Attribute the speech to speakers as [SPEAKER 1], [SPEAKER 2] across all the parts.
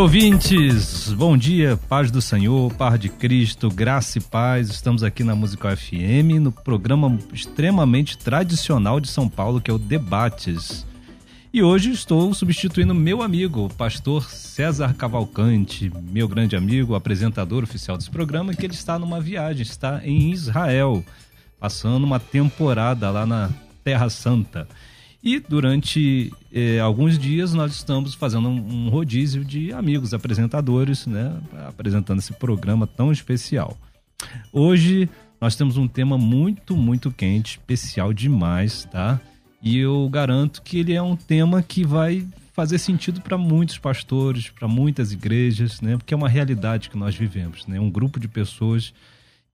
[SPEAKER 1] Ouvintes, bom dia, paz do Senhor, paz de Cristo, graça e paz. Estamos aqui na Musical FM, no programa extremamente tradicional de São Paulo, que é o Debates. E hoje estou substituindo meu amigo, o pastor César Cavalcante, meu grande amigo, apresentador oficial desse programa, que ele está numa viagem, está em Israel, passando uma temporada lá na Terra Santa. E durante eh, alguns dias nós estamos fazendo um, um, rodízio de amigos apresentadores, né, apresentando esse programa tão especial. Hoje nós temos um tema muito, muito quente, especial demais, tá? E eu garanto que ele é um tema que vai fazer sentido para muitos pastores, para muitas igrejas, né? Porque é uma realidade que nós vivemos, né? Um grupo de pessoas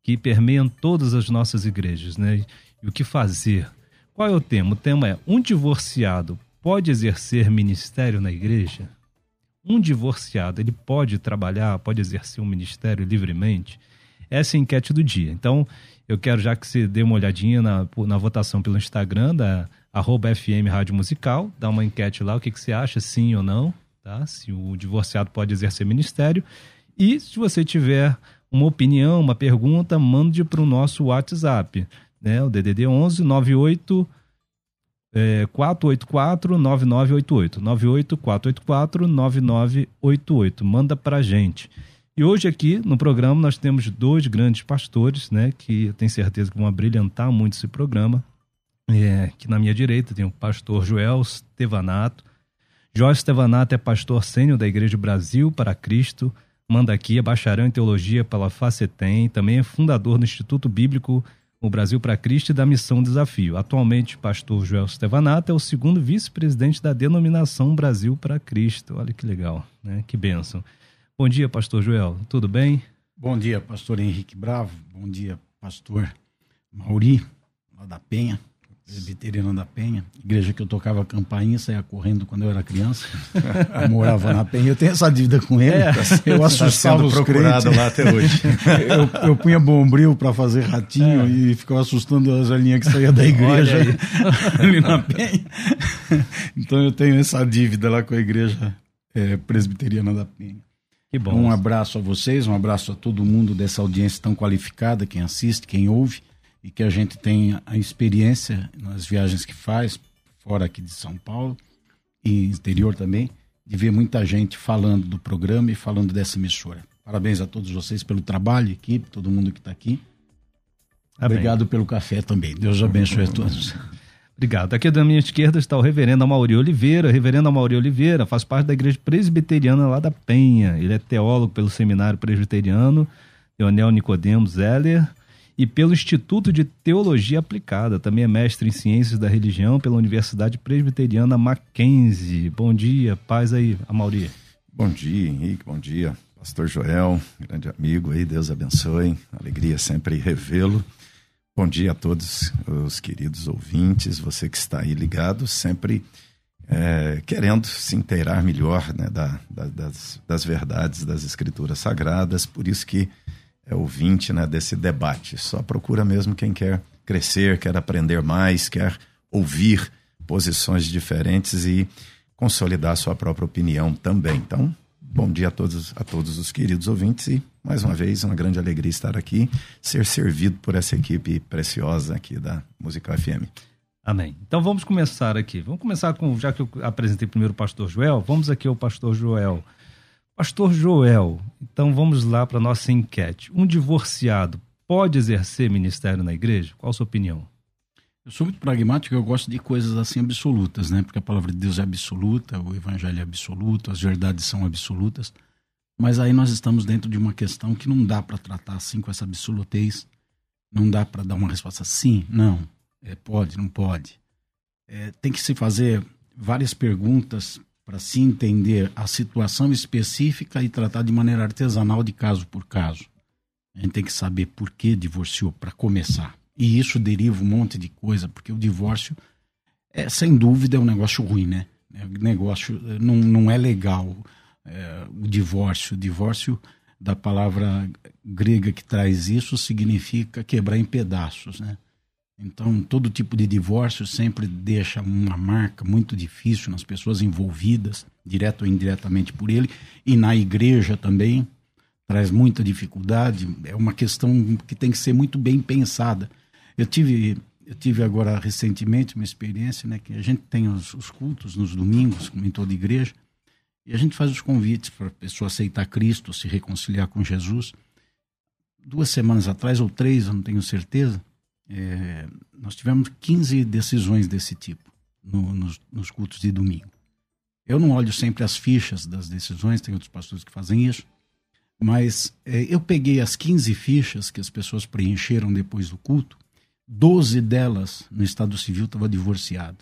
[SPEAKER 1] que permeiam todas as nossas igrejas, né? E o que fazer? Qual é o tema? O tema é: um divorciado pode exercer ministério na igreja? Um divorciado, ele pode trabalhar, pode exercer um ministério livremente? Essa é a enquete do dia. Então, eu quero já que você dê uma olhadinha na, na votação pelo Instagram da arroba FM Rádio Musical, dá uma enquete lá, o que, que você acha, sim ou não, tá? Se o divorciado pode exercer ministério. E se você tiver uma opinião, uma pergunta, mande para o nosso WhatsApp né? O DDD 11 98 é, 484 9988. 98 484 9988. Manda pra gente. E hoje aqui no programa nós temos dois grandes pastores, né, que eu tenho certeza que vão brilhantar muito esse programa. É, aqui na minha direita tem o pastor Joel Stevanato. Jorge Stevanato é pastor sênior da Igreja Brasil para Cristo, manda aqui, é bacharel em teologia pela Facetem, também é fundador do Instituto Bíblico o Brasil para Cristo e da Missão Desafio. Atualmente, pastor Joel Stevanato é o segundo vice-presidente da denominação Brasil para Cristo. Olha que legal, né? Que bênção. Bom dia, pastor Joel. Tudo bem?
[SPEAKER 2] Bom dia, pastor Henrique Bravo. Bom dia, pastor Mauri, lá da Penha presbiteriana da Penha, igreja que eu tocava campainha, saía correndo quando eu era criança, eu morava na Penha, eu tenho essa dívida com ele, é, eu tá assustava tá os procurado crentes. lá até hoje. eu, eu punha bombril para fazer ratinho é. e ficava assustando as velhinhas que saía da igreja ali na Penha. Então eu tenho essa dívida lá com a igreja é, presbiteriana da Penha. Que bom. Um abraço a vocês, um abraço a todo mundo dessa audiência tão qualificada, quem assiste, quem ouve e que a gente tem a experiência nas viagens que faz, fora aqui de São Paulo e interior também, de ver muita gente falando do programa e falando dessa emissora. Parabéns a todos vocês pelo trabalho, equipe, todo mundo que está aqui. Amém. Obrigado pelo café também. Deus abençoe a todos.
[SPEAKER 1] Obrigado. Aqui da minha esquerda está o reverendo Amaury Oliveira. Reverendo Amaury Oliveira faz parte da igreja presbiteriana lá da Penha. Ele é teólogo pelo seminário presbiteriano Leonel Nicodemos Zeller e pelo Instituto de Teologia Aplicada. Também é mestre em Ciências da Religião pela Universidade Presbiteriana Mackenzie. Bom dia, paz aí, Amauri.
[SPEAKER 3] Bom dia, Henrique, bom dia. Pastor Joel, grande amigo aí, Deus abençoe. Alegria sempre revê-lo. Bom dia a todos os queridos ouvintes, você que está aí ligado, sempre é, querendo se inteirar melhor né, da, da, das, das verdades das escrituras sagradas, por isso que é ouvinte né, desse debate. Só procura mesmo quem quer crescer, quer aprender mais, quer ouvir posições diferentes e consolidar sua própria opinião também. Então, bom dia a todos, a todos os queridos ouvintes e, mais uma vez, uma grande alegria estar aqui, ser servido por essa equipe preciosa aqui da Musical FM.
[SPEAKER 1] Amém. Então vamos começar aqui. Vamos começar com, já que eu apresentei primeiro o pastor Joel, vamos aqui ao pastor Joel. Pastor Joel, então vamos lá para a nossa enquete. Um divorciado pode exercer ministério na igreja? Qual a sua opinião?
[SPEAKER 2] Eu sou muito pragmático, eu gosto de coisas assim absolutas, né? Porque a palavra de Deus é absoluta, o evangelho é absoluto, as verdades são absolutas. Mas aí nós estamos dentro de uma questão que não dá para tratar assim com essa absolutez. Não dá para dar uma resposta sim, não, é, pode, não pode. É, tem que se fazer várias perguntas para se entender a situação específica e tratar de maneira artesanal de caso por caso. A gente tem que saber por que divorciou para começar. E isso deriva um monte de coisa, porque o divórcio, é, sem dúvida, é um negócio ruim, né? É um negócio não, não é legal é, o divórcio. O divórcio, da palavra grega que traz isso, significa quebrar em pedaços, né? Então, todo tipo de divórcio sempre deixa uma marca muito difícil nas pessoas envolvidas, direto ou indiretamente por ele, e na igreja também traz muita dificuldade. É uma questão que tem que ser muito bem pensada. Eu tive, eu tive agora recentemente uma experiência, né, que a gente tem os, os cultos nos domingos, como em toda igreja, e a gente faz os convites para a pessoa aceitar Cristo, se reconciliar com Jesus. Duas semanas atrás, ou três, eu não tenho certeza, é, nós tivemos 15 decisões desse tipo no, nos, nos cultos de domingo. Eu não olho sempre as fichas das decisões, tem outros pastores que fazem isso, mas é, eu peguei as 15 fichas que as pessoas preencheram depois do culto 12 delas no Estado Civil estavam divorciado.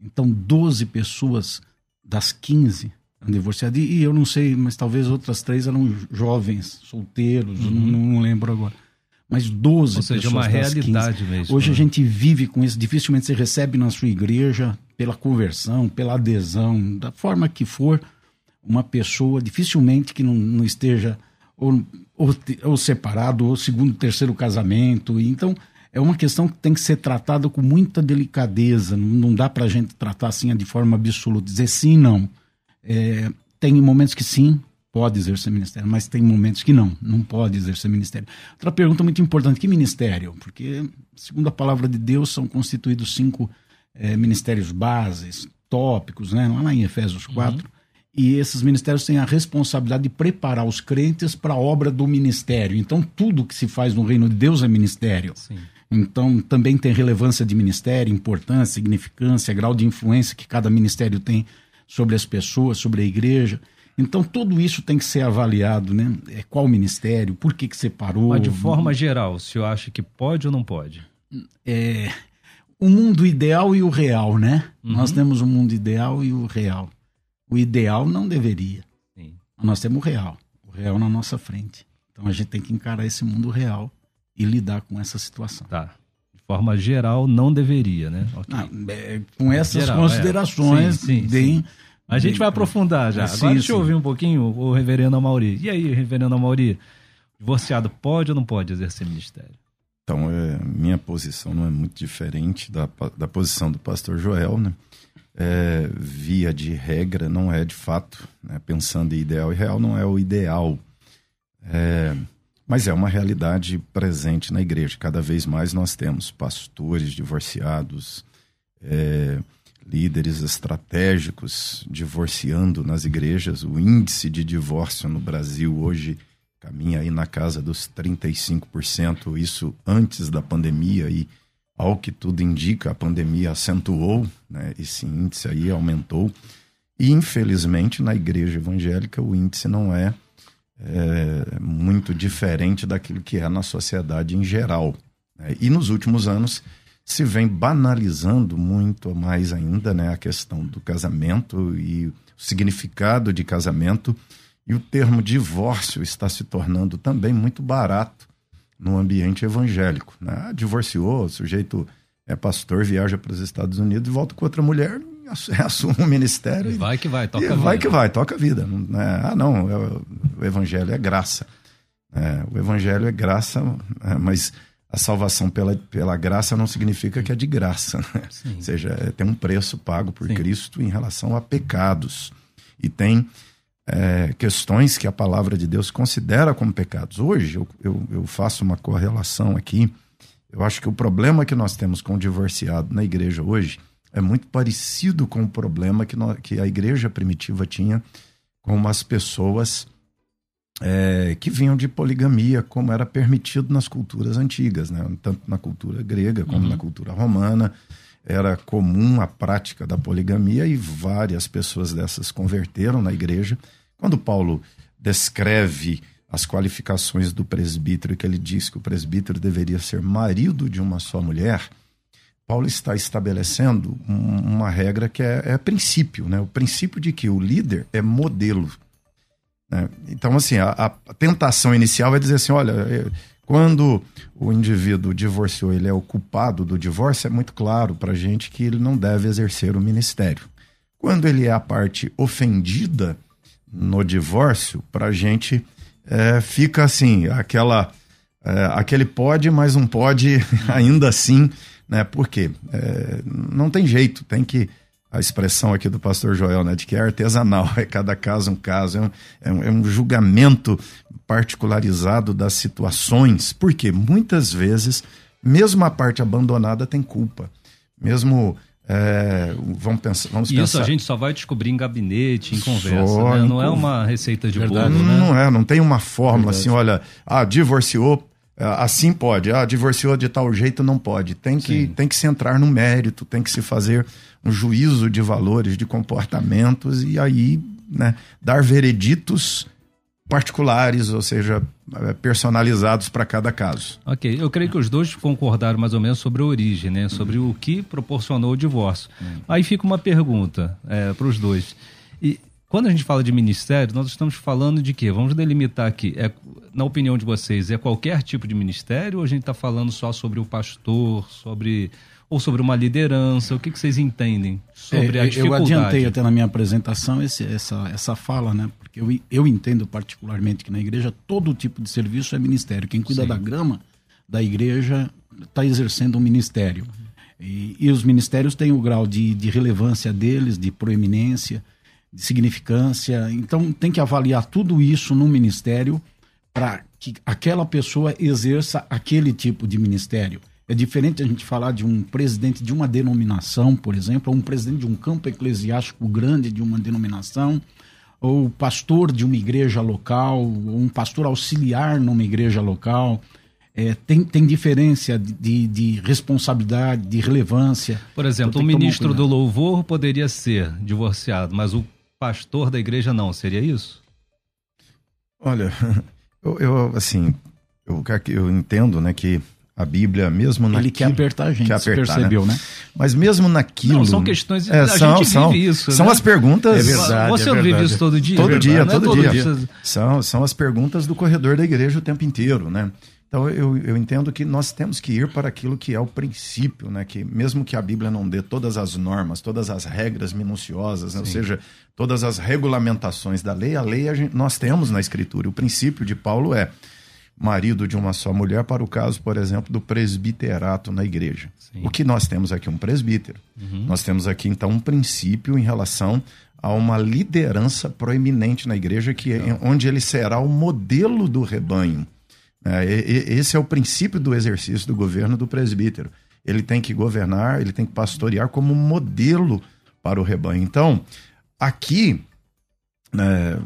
[SPEAKER 2] Então, 12 pessoas das 15 eram divorciadas. E, eu não sei, mas talvez outras três eram jovens, solteiros, uhum. não, não, lembro agora. Mas 12 Ou seja,
[SPEAKER 1] pessoas uma realidade
[SPEAKER 2] 15.
[SPEAKER 1] mesmo.
[SPEAKER 2] Hoje né? a gente vive com isso. Dificilmente você recebe na sua igreja, pela conversão, pela adesão, da forma que for, uma pessoa dificilmente que não, não esteja ou, ou, ou separado, ou segundo, terceiro casamento. Então, é uma questão que tem que ser tratada com muita delicadeza. Não dá para a gente tratar assim de forma absoluta, dizer sim, não. É, tem momentos que sim, pode exercer ministério, mas tem momentos que não, não pode exercer ministério. Outra pergunta muito importante: que ministério? Porque, segundo a palavra de Deus, são constituídos cinco é, ministérios bases, tópicos, né? lá em Efésios 4. Uhum. E esses ministérios têm a responsabilidade de preparar os crentes para a obra do ministério. Então, tudo que se faz no reino de Deus é ministério. Sim. Então, também tem relevância de ministério, importância, significância, grau de influência que cada ministério tem sobre as pessoas, sobre a igreja. Então, tudo isso tem que ser avaliado, né? É, qual ministério, por que, que separou.
[SPEAKER 1] Mas, de forma geral, o senhor acha que pode ou não pode?
[SPEAKER 2] É, o mundo ideal e o real, né? Uhum. Nós temos o mundo ideal e o real. O ideal não deveria. Sim. Nós temos o real. O real na nossa frente. Então, a gente tem que encarar esse mundo real e lidar com essa situação.
[SPEAKER 1] Tá. De forma geral, não deveria, né?
[SPEAKER 2] Okay. Não, é, com essas geral, considerações, é. sim, sim, bem. Sim.
[SPEAKER 1] A gente vai aprofundar já. Agora deixa eu ouvir um pouquinho o reverendo Amauri. E aí, reverendo Amauri, divorciado pode ou não pode exercer ministério?
[SPEAKER 3] Então, é, minha posição não é muito diferente da, da posição do pastor Joel, né? É, via de regra, não é de fato, né? pensando em ideal e real, não é o ideal. É, mas é uma realidade presente na igreja. Cada vez mais nós temos pastores divorciados, é, líderes estratégicos divorciando nas igrejas. O índice de divórcio no Brasil hoje caminha aí na casa dos 35%, isso antes da pandemia e ao que tudo indica, a pandemia acentuou, né? esse índice aí aumentou. E infelizmente na igreja evangélica o índice não é é, muito diferente daquilo que é na sociedade em geral. Né? E nos últimos anos se vem banalizando muito mais ainda né, a questão do casamento e o significado de casamento. E o termo divórcio está se tornando também muito barato no ambiente evangélico. Né? Ah, divorciou, o sujeito é pastor, viaja para os Estados Unidos e volta com outra mulher, assume o ministério. E
[SPEAKER 1] vai que vai, toca
[SPEAKER 3] a
[SPEAKER 1] vida.
[SPEAKER 3] Vai que vai, toca a vida. É, ah, não, é o evangelho é graça. É, o evangelho é graça, é, mas a salvação pela, pela graça não significa que é de graça. Né? Ou seja, é, tem um preço pago por Sim. Cristo em relação a pecados. E tem é, questões que a palavra de Deus considera como pecados. Hoje, eu, eu, eu faço uma correlação aqui. Eu acho que o problema que nós temos com o divorciado na igreja hoje é muito parecido com o problema que, nós, que a igreja primitiva tinha com as pessoas é, que vinham de poligamia, como era permitido nas culturas antigas, né? tanto na cultura grega como uhum. na cultura romana. Era comum a prática da poligamia e várias pessoas dessas converteram na igreja. Quando Paulo descreve as qualificações do presbítero, que ele diz que o presbítero deveria ser marido de uma só mulher, Paulo está estabelecendo uma regra que é, é princípio, né? o princípio de que o líder é modelo. Né? Então, assim, a, a, tentação inicial é dizer assim: olha, é, quando o indivíduo divorciou, ele é o culpado do divórcio, é muito claro para gente que ele não deve exercer o ministério. Quando ele é a parte ofendida no divórcio, para gente é, fica assim, aquela, é, aquele pode, mas não pode ainda assim, né? Por quê? É, não tem jeito, tem que a expressão aqui do pastor Joel, né, de que é artesanal, é cada caso um caso, é um, é um, é um julgamento particularizado das situações, porque muitas vezes, mesmo a parte abandonada tem culpa, mesmo é, vamos pensar, vamos
[SPEAKER 1] e
[SPEAKER 3] pensar.
[SPEAKER 1] isso a gente só vai descobrir em gabinete, em conversa, né? não é uma receita de Verdade, bolo,
[SPEAKER 3] né? Não é, não tem uma fórmula Verdade. assim, olha, ah, divorciou, assim pode, ah, divorciou de tal jeito não pode. Tem que, tem que se entrar no mérito, tem que se fazer um juízo de valores, de comportamentos e aí né, dar vereditos particulares, ou seja, é, personalizados para cada caso.
[SPEAKER 1] Ok, eu creio que os dois concordaram mais ou menos sobre a origem, né? sobre o que proporcionou o divórcio. Hum. Aí fica uma pergunta é, para os dois. E quando a gente fala de ministério, nós estamos falando de quê? Vamos delimitar aqui. É, na opinião de vocês, é qualquer tipo de ministério ou a gente está falando só sobre o pastor, sobre ou sobre uma liderança? O que, que vocês entendem sobre é, a dificuldade?
[SPEAKER 2] Eu adiantei até na minha apresentação esse, essa, essa fala, né? Porque eu, eu entendo particularmente que na igreja todo tipo de serviço é ministério. Quem cuida Sim. da grama da igreja está exercendo um ministério. E, e, os ministérios têm o grau de, de relevância deles, de proeminência de significância. Então, tem que avaliar tudo isso no ministério para que aquela pessoa exerça aquele tipo de ministério. É diferente a gente falar de um presidente de uma denominação, por exemplo, ou um presidente de um campo eclesiástico grande de uma denominação, ou pastor de uma igreja local, ou um pastor auxiliar numa igreja local. É, tem, tem diferença de, de responsabilidade, de relevância.
[SPEAKER 1] Por exemplo, então, o ministro do louvor poderia ser divorciado, mas o pastor da igreja não, seria isso?
[SPEAKER 3] Olha, eu, eu assim, eu, eu entendo, né, que a Bíblia, mesmo naquilo...
[SPEAKER 2] Ele quer apertar a gente, apertar, percebeu, né? né?
[SPEAKER 3] Mas mesmo naquilo... Não,
[SPEAKER 1] são questões... É, a
[SPEAKER 3] são,
[SPEAKER 1] gente
[SPEAKER 3] são,
[SPEAKER 1] vive isso,
[SPEAKER 3] São
[SPEAKER 1] né?
[SPEAKER 3] as perguntas...
[SPEAKER 1] É verdade, Você
[SPEAKER 3] é
[SPEAKER 1] não vive isso todo dia?
[SPEAKER 3] Todo
[SPEAKER 1] é
[SPEAKER 3] dia, todo,
[SPEAKER 1] todo
[SPEAKER 3] dia.
[SPEAKER 1] dia.
[SPEAKER 3] São, são as perguntas do corredor da igreja o tempo inteiro, né? Então eu, eu entendo que nós temos que ir para aquilo que é o princípio, né? Que mesmo que a Bíblia não dê todas as normas, todas as regras minuciosas, né? ou seja, todas as regulamentações da lei, a lei a gente, nós temos na Escritura. O princípio de Paulo é marido de uma só mulher para o caso, por exemplo, do presbiterato na igreja. Sim. O que nós temos aqui um presbítero. Uhum. Nós temos aqui então um princípio em relação a uma liderança proeminente na igreja que é, onde ele será o modelo do rebanho. É, esse é o princípio do exercício do governo do presbítero. Ele tem que governar, ele tem que pastorear como modelo para o rebanho. Então, aqui, é,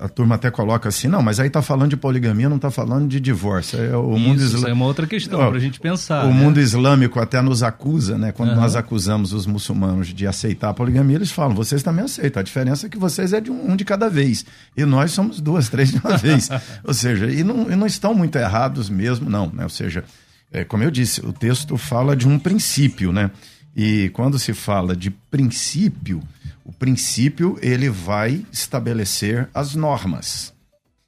[SPEAKER 3] a, a, turma até coloca assim, não, mas aí está falando de poligamia, não está falando de divórcio. É, o
[SPEAKER 1] isso, mundo isla... isso é uma outra questão para a gente pensar.
[SPEAKER 3] O né? mundo islâmico até nos acusa, né? Quando uhum. nós acusamos os muçulmanos de aceitar a poligamia, eles falam, vocês também aceitam. A diferença é que vocês é de um, um de cada vez. E nós somos duas, três de uma vez. Ou seja, e não, e não estão muito errados mesmo, não. Né? Ou seja, é, como eu disse, o texto fala de um princípio, né? E quando se fala de princípio, o princípio ele vai estabelecer as normas.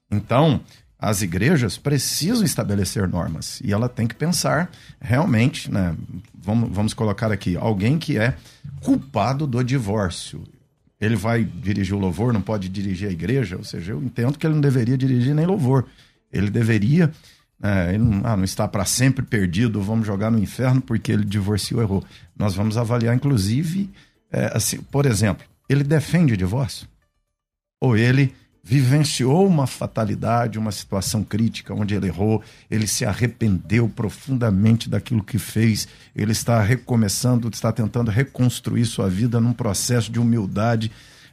[SPEAKER 3] Então, as igrejas precisam estabelecer normas e ela tem que pensar realmente, né? Vamos, vamos colocar aqui alguém que é culpado do divórcio. Ele vai dirigir o louvor, não pode dirigir a igreja, ou seja, eu entendo que ele não deveria dirigir nem louvor. Ele deveria é, ele não, ah, não está para sempre perdido, vamos jogar no inferno porque ele divorciou, errou. Nós vamos avaliar, inclusive, é, assim, por exemplo, ele defende o divórcio? Ou ele vivenciou uma fatalidade, uma situação crítica onde ele errou, ele se arrependeu profundamente daquilo que fez, ele está recomeçando, está tentando reconstruir sua vida num processo de humildade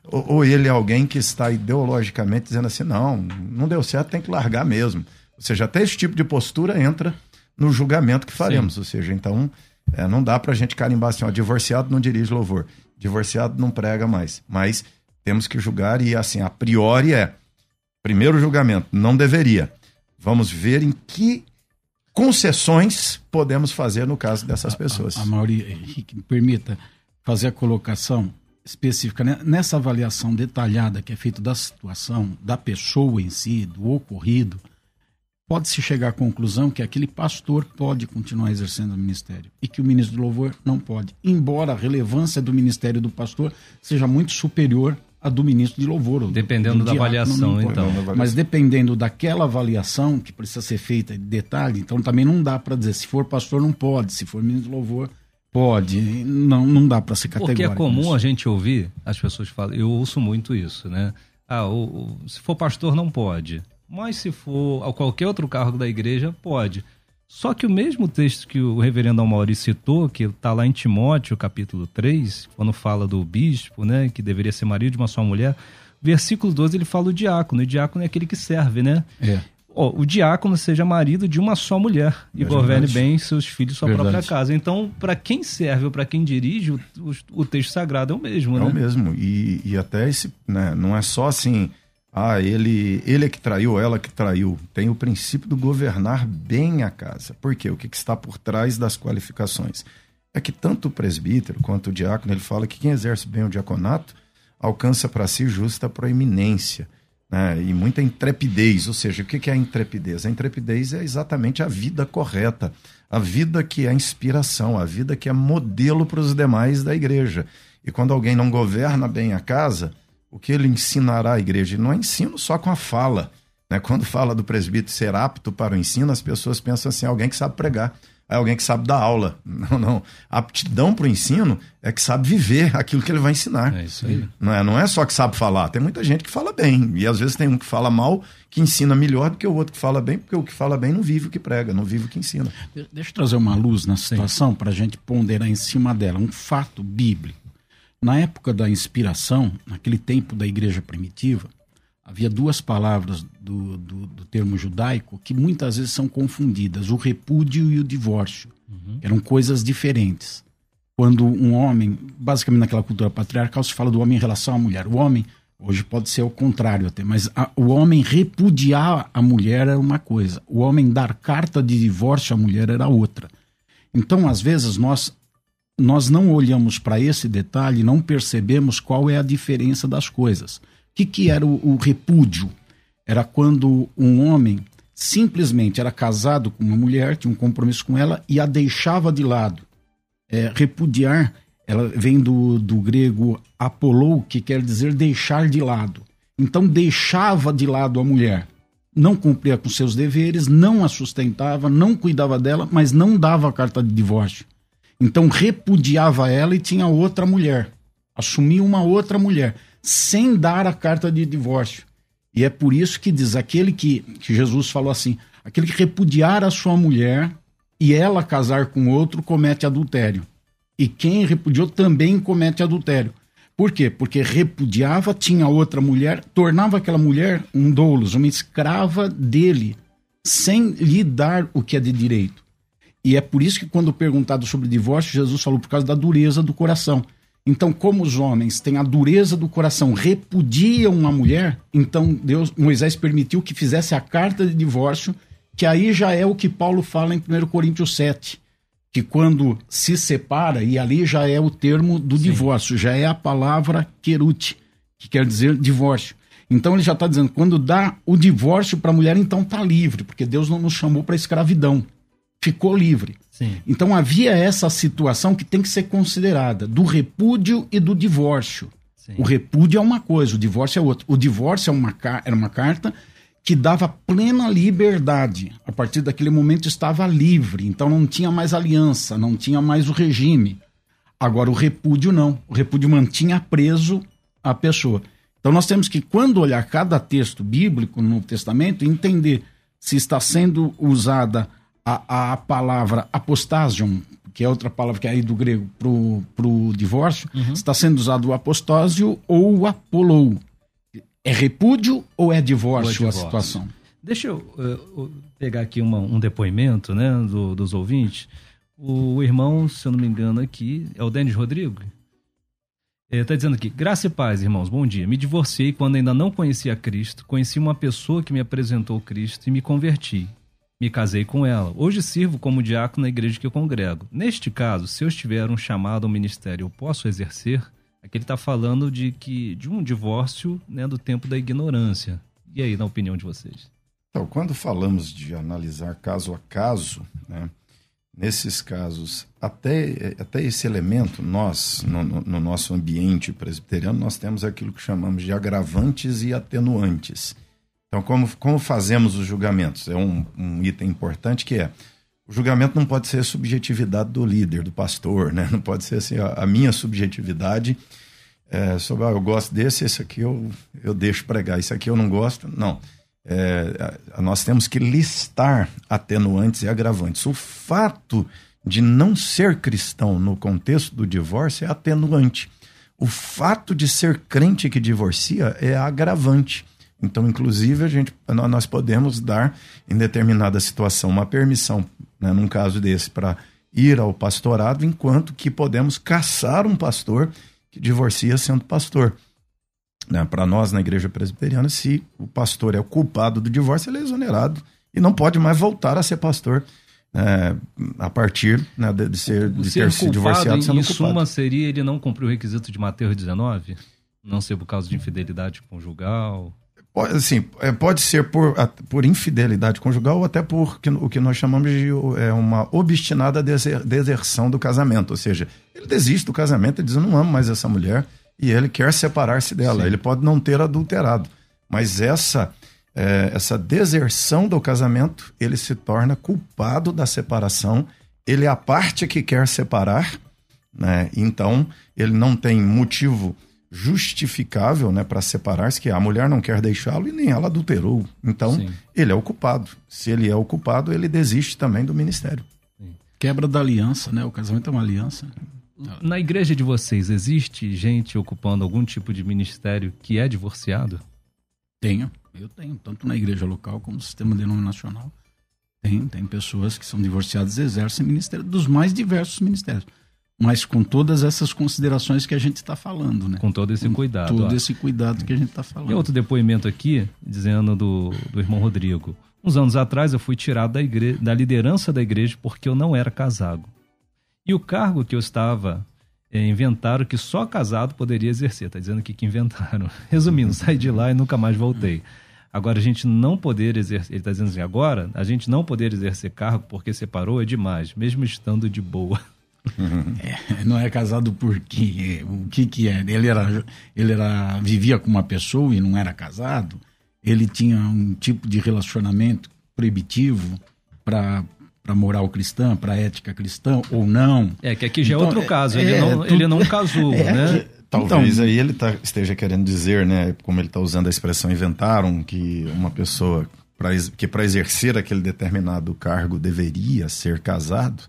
[SPEAKER 3] ou, ou ele é alguém que está ideologicamente dizendo assim: não, não deu certo, tem que largar mesmo. Ou seja, até esse tipo de postura entra no julgamento que faremos. Sim. Ou seja, então é, não dá para a gente carimbar assim: ó, divorciado não dirige louvor, divorciado não prega mais. Mas temos que julgar e, assim, a priori é: primeiro julgamento, não deveria. Vamos ver em que concessões podemos fazer no caso dessas pessoas.
[SPEAKER 2] A, a, a Mauri, Henrique, me permita fazer a colocação específica né? nessa avaliação detalhada que é feita da situação, da pessoa em si, do ocorrido, pode-se chegar à conclusão que aquele pastor pode continuar exercendo o ministério e que o ministro do louvor não pode, embora a relevância do ministério do pastor seja muito superior a do ministro de louvor.
[SPEAKER 1] Dependendo do, do da avaliação, então.
[SPEAKER 2] Mas dependendo daquela avaliação que precisa ser feita de detalhe, então também não dá para dizer se for pastor não pode, se for ministro de louvor pode. Não, não dá para ser categórico.
[SPEAKER 1] Porque é comum a gente ouvir as pessoas falam, eu ouço muito isso, né? Ah, o, o, se for pastor não pode, mas se for a qualquer outro cargo da igreja pode. Só que o mesmo texto que o reverendo Almauri citou, que está lá em Timóteo, capítulo 3, quando fala do bispo, né, que deveria ser marido de uma só mulher, versículo 12 ele fala o diácono, e o diácono é aquele que serve, né?
[SPEAKER 2] É.
[SPEAKER 1] Oh, o diácono seja marido de uma só mulher e governe bem seus filhos sua verdade. própria casa. Então, para quem serve ou para quem dirige, o, o, o, texto sagrado é o mesmo,
[SPEAKER 3] é
[SPEAKER 1] né?
[SPEAKER 3] É o mesmo. E, e até esse, né, não é só assim, ah, ele, ele é que traiu, ela que traiu. Tem o princípio do governar bem a casa. Por quê? O que, que está por trás das qualificações? É que tanto o presbítero quanto o diácono, ele fala que quem exerce bem o diaconato alcança para si justa proeminência né? e muita intrepidez. Ou seja, o que, que é a intrepidez? A intrepidez é exatamente a vida correta, a vida que é inspiração, a vida que é modelo para os demais da igreja. E quando alguém não governa bem a casa, o que ele ensinará à igreja. Ele não é ensino só com a fala. Né? Quando fala do presbítero ser apto para o ensino, as pessoas pensam assim: alguém que sabe pregar, é alguém que sabe dar aula. Não, não. A aptidão para o ensino é que sabe viver aquilo que ele vai ensinar.
[SPEAKER 1] É isso aí.
[SPEAKER 3] Não é, não é só que sabe falar. Tem muita gente que fala bem. E às vezes tem um que fala mal, que ensina melhor do que o outro que fala bem, porque o que fala bem não vive o que prega, não vive o que ensina.
[SPEAKER 2] Deixa eu trazer uma luz na situação para a gente ponderar em cima dela. Um fato bíblico. Na época da inspiração, naquele tempo da igreja primitiva, havia duas palavras do, do, do termo judaico que muitas vezes são confundidas: o repúdio e o divórcio. Uhum. Eram coisas diferentes. Quando um homem, basicamente naquela cultura patriarcal, se fala do homem em relação à mulher. O homem, hoje pode ser o contrário até, mas a, o homem repudiar a mulher era uma coisa, o homem dar carta de divórcio à mulher era outra. Então, às vezes, nós nós não olhamos para esse detalhe, não percebemos qual é a diferença das coisas. O que, que era o, o repúdio? Era quando um homem simplesmente era casado com uma mulher, tinha um compromisso com ela e a deixava de lado. É, repudiar, ela vem do, do grego apolou, que quer dizer deixar de lado. Então deixava de lado a mulher. Não cumpria com seus deveres, não a sustentava, não cuidava dela, mas não dava a carta de divórcio. Então repudiava ela e tinha outra mulher. Assumia uma outra mulher, sem dar a carta de divórcio. E é por isso que diz aquele que, que Jesus falou assim: aquele que repudiar a sua mulher e ela casar com outro comete adultério. E quem repudiou também comete adultério. Por quê? Porque repudiava, tinha outra mulher, tornava aquela mulher um doulos, uma escrava dele, sem lhe dar o que é de direito. E é por isso que, quando perguntado sobre divórcio, Jesus falou por causa da dureza do coração. Então, como os homens têm a dureza do coração, repudiam uma mulher, então Deus, Moisés permitiu que fizesse a carta de divórcio, que aí já é o que Paulo fala em 1 Coríntios 7, que quando se separa, e ali já é o termo do Sim. divórcio, já é a palavra querute, que quer dizer divórcio. Então ele já está dizendo, quando dá o divórcio para a mulher, então está livre, porque Deus não nos chamou para escravidão ficou livre.
[SPEAKER 1] Sim.
[SPEAKER 2] Então havia essa situação que tem que ser considerada do repúdio e do divórcio. Sim. O repúdio é uma coisa, o divórcio é outra. O divórcio é uma, era uma carta que dava plena liberdade. A partir daquele momento estava livre, então não tinha mais aliança, não tinha mais o regime. Agora o repúdio não. O repúdio mantinha preso a pessoa. Então nós temos que, quando olhar cada texto bíblico no Novo Testamento, entender se está sendo usada a, a palavra apostasion, que é outra palavra que é aí do grego pro, pro divórcio, uhum. está sendo usado o apostósio ou o apolou. É repúdio ou é divórcio, ou é divórcio. a situação?
[SPEAKER 1] Deixa eu uh, pegar aqui uma, um depoimento né, do, dos ouvintes. O irmão, se eu não me engano, aqui é o Denis Rodrigo. Está dizendo aqui: Graça e paz, irmãos, bom dia. Me divorciei quando ainda não conhecia Cristo. Conheci uma pessoa que me apresentou Cristo e me converti. Me casei com ela. Hoje sirvo como diácono na igreja que eu congrego. Neste caso, se eu estiver um chamado ao ministério, eu posso exercer? Aqui ele está falando de que de um divórcio né, do tempo da ignorância. E aí, na opinião de vocês?
[SPEAKER 3] Então, quando falamos de analisar caso a caso, né, nesses casos, até, até esse elemento, nós, no, no, nosso ambiente presbiteriano, nós temos aquilo que chamamos de agravantes e atenuantes. Então, como, como fazemos os julgamentos? É um, um item importante que é, o julgamento não pode ser a subjetividade do líder, do pastor, né? não pode ser assim, a, minha subjetividade é, sobre, ah, eu gosto desse, esse aqui eu, eu deixo pregar, esse aqui eu não gosto, não é, nós temos que listar atenuantes e agravantes. O fato de não ser cristão no contexto do divórcio é atenuante. O fato de ser crente que divorcia é agravante. Então, inclusive, a gente, nós podemos dar, em determinada situação, uma permissão, né, num caso desse, para ir ao pastorado, enquanto que podemos caçar um pastor que divorcia sendo pastor né, para nós na igreja presbiteriana, se o pastor é o culpado do divórcio, ele é exonerado e não pode mais voltar a ser pastor é, a partir né, de, de, ser, de ser ter se divorciado
[SPEAKER 1] sendo em culpado. suma seria ele não cumprir o requisito de Mateus 19? Não ser por causa de infidelidade conjugal?
[SPEAKER 3] Pode, assim, é, pode ser por, por infidelidade conjugal ou até por o que nós chamamos de é, uma obstinada deserção do casamento. Ou seja, ele desiste do casamento e diz: Eu não amo mais essa mulher e ele quer separar-se dela. Sim. Ele pode não ter adulterado, mas essa é, essa deserção do casamento, ele se torna culpado da separação. Ele é a parte que quer separar, né? Então ele não tem motivo justificável, né, para separar-se, que a mulher não quer deixá-lo e nem ela adulterou. Então Sim. ele é o culpado. Se ele é o culpado, ele desiste também do ministério.
[SPEAKER 2] Quebra da aliança, né? O casamento é uma aliança.
[SPEAKER 1] Na igreja de vocês, existe gente ocupando algum tipo de ministério que é divorciado?
[SPEAKER 2] Tenho, eu tenho, tanto na igreja local como no sistema denominacional. Tem, tem pessoas que são divorciadas e exercem ministério dos mais diversos ministérios. Mas com todas essas considerações que a gente está falando, né?
[SPEAKER 1] Com todo esse cuidado.
[SPEAKER 2] Com todo ó. esse cuidado que a gente está falando.
[SPEAKER 1] E outro depoimento aqui, dizendo do, do irmão Rodrigo. Uns anos atrás eu fui tirado da, igreja, da liderança da igreja porque eu não era casado. E o cargo que eu estava é, inventaram que só casado poderia exercer. Está dizendo aqui que inventaram. Resumindo, saí de lá e nunca mais voltei. Agora, a gente não poder exercer. Ele está dizendo assim: agora, a gente não poder exercer cargo porque separou é demais, mesmo estando de boa.
[SPEAKER 2] É, não é casado porque o que que é? Ele era, ele era vivia com uma pessoa e não era casado. Ele tinha um tipo de relacionamento proibitivo para para moral cristã, para ética cristã ou não.
[SPEAKER 1] É que aqui já é então, é outro caso, ele, é, não, tu... ele não casou, é, né?
[SPEAKER 3] Talvez então, aí ele tá, esteja querendo dizer, né, como ele está usando a expressão inventaram, que uma pessoa pra, que para exercer aquele determinado cargo deveria ser casado.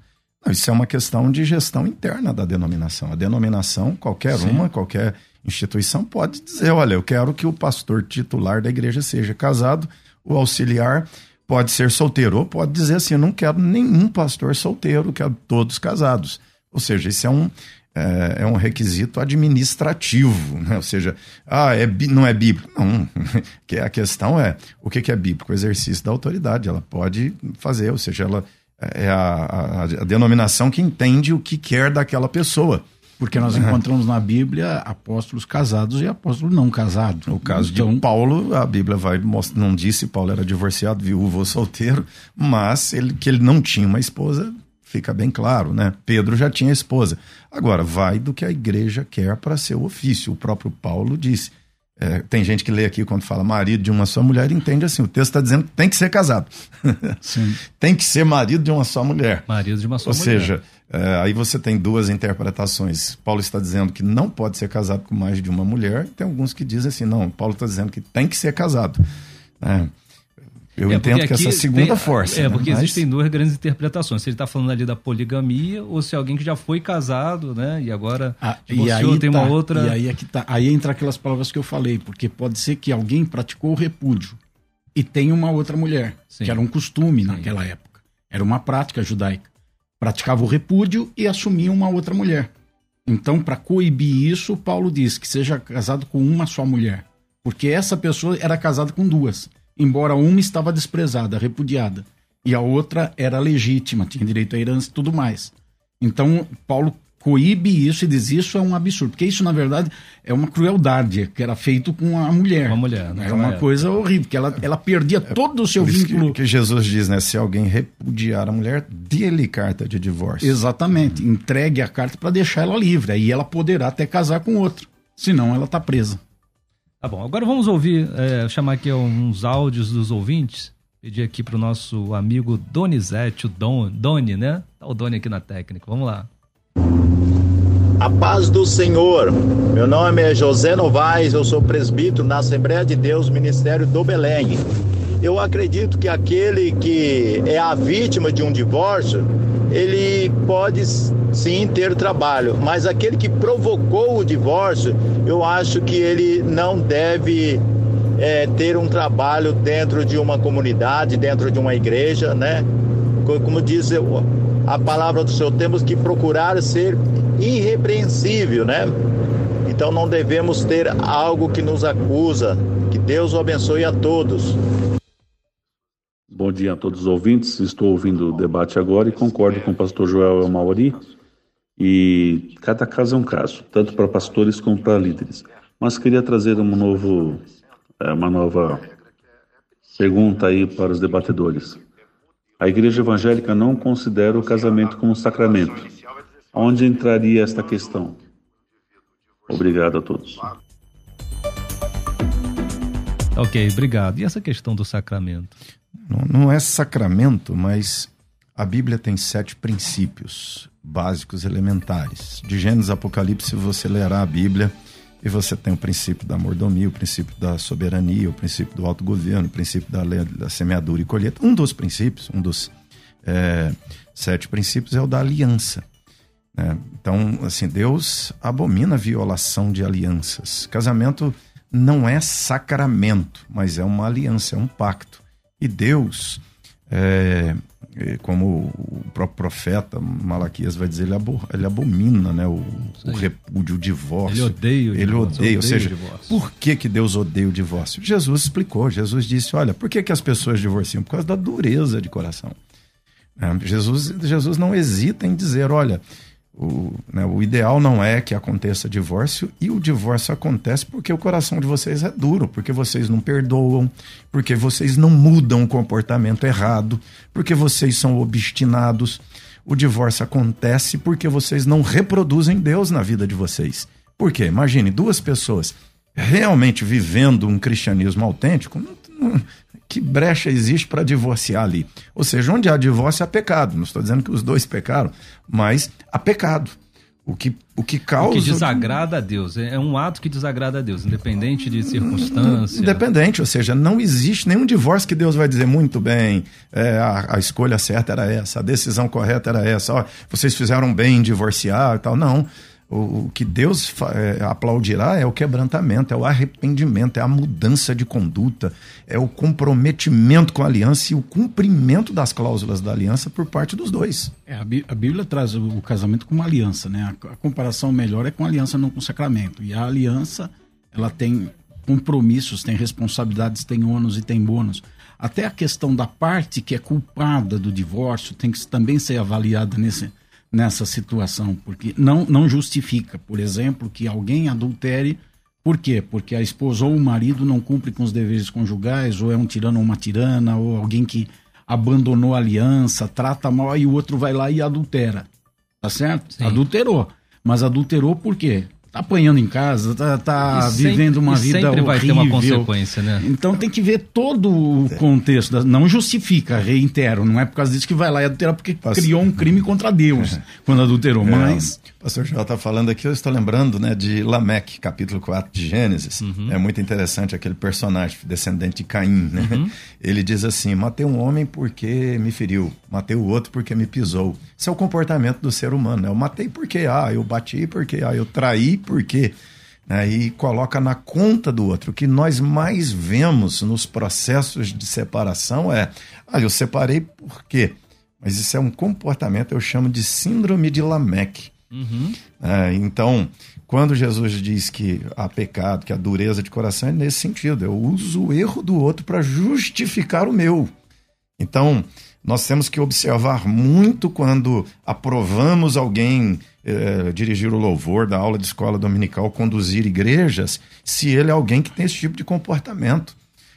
[SPEAKER 3] Isso é uma questão de gestão interna da denominação. A denominação, qualquer Sim. uma, qualquer instituição pode dizer, olha, eu quero que o pastor titular da igreja seja casado, o auxiliar pode ser solteiro, ou pode dizer assim: eu não quero nenhum pastor solteiro, quero todos casados. Ou seja, isso é um, é, é um requisito administrativo, né? ou seja, ah, é, não é bíblico. Não, que a questão é o que, que é bíblico? O exercício da autoridade. Ela pode fazer, ou seja, ela é a, a, a denominação que entende o que quer daquela pessoa.
[SPEAKER 2] Porque nós encontramos na Bíblia apóstolos casados e apóstolos não casados.
[SPEAKER 3] No caso então... de Paulo, a Bíblia vai não disse Paulo era divorciado, viúvo ou solteiro, mas ele, que ele não tinha uma esposa, fica bem claro, né? Pedro já tinha esposa. Agora, vai do que a igreja quer para seu ofício. O próprio Paulo disse. É, tem gente que lê aqui quando fala marido de uma só mulher, entende assim: o texto está dizendo que tem que ser casado. tem que ser marido de uma só mulher.
[SPEAKER 1] Marido de uma só
[SPEAKER 3] Ou
[SPEAKER 1] mulher.
[SPEAKER 3] Ou seja, é, aí você tem duas interpretações. Paulo está dizendo que não pode ser casado com mais de uma mulher, tem alguns que dizem assim: não, Paulo está dizendo que tem que ser casado. É. Eu é, entendo que essa segunda tem, força.
[SPEAKER 1] É, né? porque Mas... existem duas grandes interpretações. Se ele está falando ali da poligamia ou se é alguém que já foi casado, né? E agora
[SPEAKER 2] ah, e aí tem tá, uma outra. E aí é que tá. Aí entra aquelas palavras que eu falei, porque pode ser que alguém praticou o repúdio e tem uma outra mulher, Sim. que era um costume Sim. naquela época. Era uma prática judaica. Praticava o repúdio e assumia uma outra mulher. Então, para coibir isso, Paulo diz que seja casado com uma só mulher, porque essa pessoa era casada com duas embora uma estava desprezada, repudiada, e a outra era legítima, tinha direito à herança e tudo mais. Então, Paulo coíbe isso e diz isso é um absurdo, porque isso, na verdade, é uma crueldade que era feito com a mulher.
[SPEAKER 1] Uma mulher, né?
[SPEAKER 2] Era uma é. coisa horrível, que ela, ela perdia é, todo o seu vínculo.
[SPEAKER 3] Que, que, Jesus diz, né? Se alguém repudiar a mulher, dê-lhe carta de divórcio.
[SPEAKER 2] Exatamente. Uhum. Entregue a carta para deixar ela livre. Aí ela poderá até casar com outro. Senão ela está presa.
[SPEAKER 1] Tá bom, agora vamos ouvir, é, chamar aqui uns áudios dos ouvintes. Pedir aqui para o nosso amigo Donizete, o Don, Doni, né? Tá o Doni aqui na técnica, vamos lá.
[SPEAKER 4] A paz do Senhor. Meu nome é José Novaes, eu sou presbítero na Assembleia de Deus, Ministério do Belém. Eu acredito que aquele que é a vítima de um divórcio, ele pode sim ter trabalho, mas aquele que provocou o divórcio, eu acho que ele não deve é, ter um trabalho dentro de uma comunidade, dentro de uma igreja, né? Como diz a palavra do Senhor, temos que procurar ser irrepreensível, né? Então não devemos ter algo que nos acusa. Que Deus o abençoe a todos.
[SPEAKER 5] Dia a todos os ouvintes. Estou ouvindo o debate agora e concordo com o pastor Joel Mauri. E cada caso é um caso, tanto para pastores como para líderes. Mas queria trazer um novo, é, uma nova pergunta aí para os debatedores. A igreja evangélica não considera o casamento como um sacramento. Onde entraria esta questão? Obrigado a todos.
[SPEAKER 1] Ok, obrigado. E essa questão do sacramento?
[SPEAKER 3] Não, não é sacramento, mas a Bíblia tem sete princípios básicos elementares. De Gênesis a Apocalipse, você lerá a Bíblia e você tem o princípio da mordomia, o princípio da soberania, o princípio do autogoverno, o princípio da, da semeadura e colheita. Um dos princípios, um dos é, sete princípios é o da aliança. Né? Então, assim, Deus abomina a violação de alianças. Casamento não é sacramento, mas é uma aliança, é um pacto. E Deus, é, é, como o próprio profeta Malaquias vai dizer, ele, ele abomina né, o, o, repúdio, o divórcio.
[SPEAKER 1] Ele odeia o
[SPEAKER 3] ele divórcio. Odeia, ou seja, por que, que Deus odeia o divórcio? Jesus explicou, Jesus disse, olha, por que, que as pessoas divorciam? Por causa da dureza de coração. É, Jesus, Jesus não hesita em dizer, olha, o, né, o ideal não é que aconteça divórcio, e o divórcio acontece porque o coração de vocês é duro, porque vocês não perdoam, porque vocês não mudam o comportamento errado, porque vocês são obstinados. O divórcio acontece porque vocês não reproduzem Deus na vida de vocês. Por quê? Imagine duas pessoas realmente vivendo um cristianismo autêntico, não, que brecha existe para divorciar ali? Ou seja, onde há divórcio há pecado. Não estou dizendo que os dois pecaram, mas há pecado. O que, o que causa. O
[SPEAKER 1] que desagrada a Deus. É, é um ato que desagrada a Deus, independente de circunstância.
[SPEAKER 3] Independente, ou seja, não existe nenhum divórcio que Deus vai dizer muito bem, é, a, a, escolha certa era essa, a decisão correta era essa, ó, vocês fizeram bem em divorciar e tal. Não. O, que Deus é, aplaudirá é o quebrantamento, é o arrependimento, é a mudança de conduta, é o comprometimento com a aliança e o cumprimento das cláusulas da aliança por parte dos dois.
[SPEAKER 2] É, a, Bí a, Bíblia traz o, casamento como aliança, né? A, a, comparação melhor é com aliança, não com o sacramento. E a aliança, ela tem compromissos, tem responsabilidades, tem ônus e tem bônus. Até a questão da parte que é culpada do divórcio tem que também ser avaliada nesse nessa situação, porque não, não justifica, por exemplo, que alguém adultere. Por quê? Porque a esposa ou o marido não cumpre com os deveres conjugais, ou é um tirano ou uma tirana, ou alguém que abandonou a aliança, trata mal, e o outro vai lá e adultera. Tá certo? Sim. Adulterou. Mas adulterou por quê? Tá apanhando em casa, tá, tá vivendo uma vida sempre horrível. vai ter uma
[SPEAKER 1] consequência, né?
[SPEAKER 2] Então tem que ver todo o contexto. Da, não justifica, reitero, não é por causa disso que vai lá e adulterar, porque criou um crime contra Deus quando adulterou. É. Mas
[SPEAKER 3] pastor Joel está falando aqui, eu estou lembrando né, de Lameque, capítulo 4 de Gênesis. Uhum. É muito interessante aquele personagem, descendente de Caim. Né? Uhum. Ele diz assim: matei um homem porque me feriu, matei o outro porque me pisou. Esse é o comportamento do ser humano. Né? Eu matei porque, ah, eu bati porque, ah, eu traí porque. Né? E coloca na conta do outro. O que nós mais vemos nos processos de separação é: ah, eu separei por quê? Mas isso é um comportamento, eu chamo de síndrome de Lameque. Uhum. É, então, quando Jesus diz que há pecado, que há dureza de coração, é nesse sentido. Eu uso o erro do outro para justificar o meu. Então, nós temos que observar muito quando aprovamos alguém eh, dirigir o louvor da aula de escola dominical, conduzir igrejas, se ele é alguém que tem esse tipo de comportamento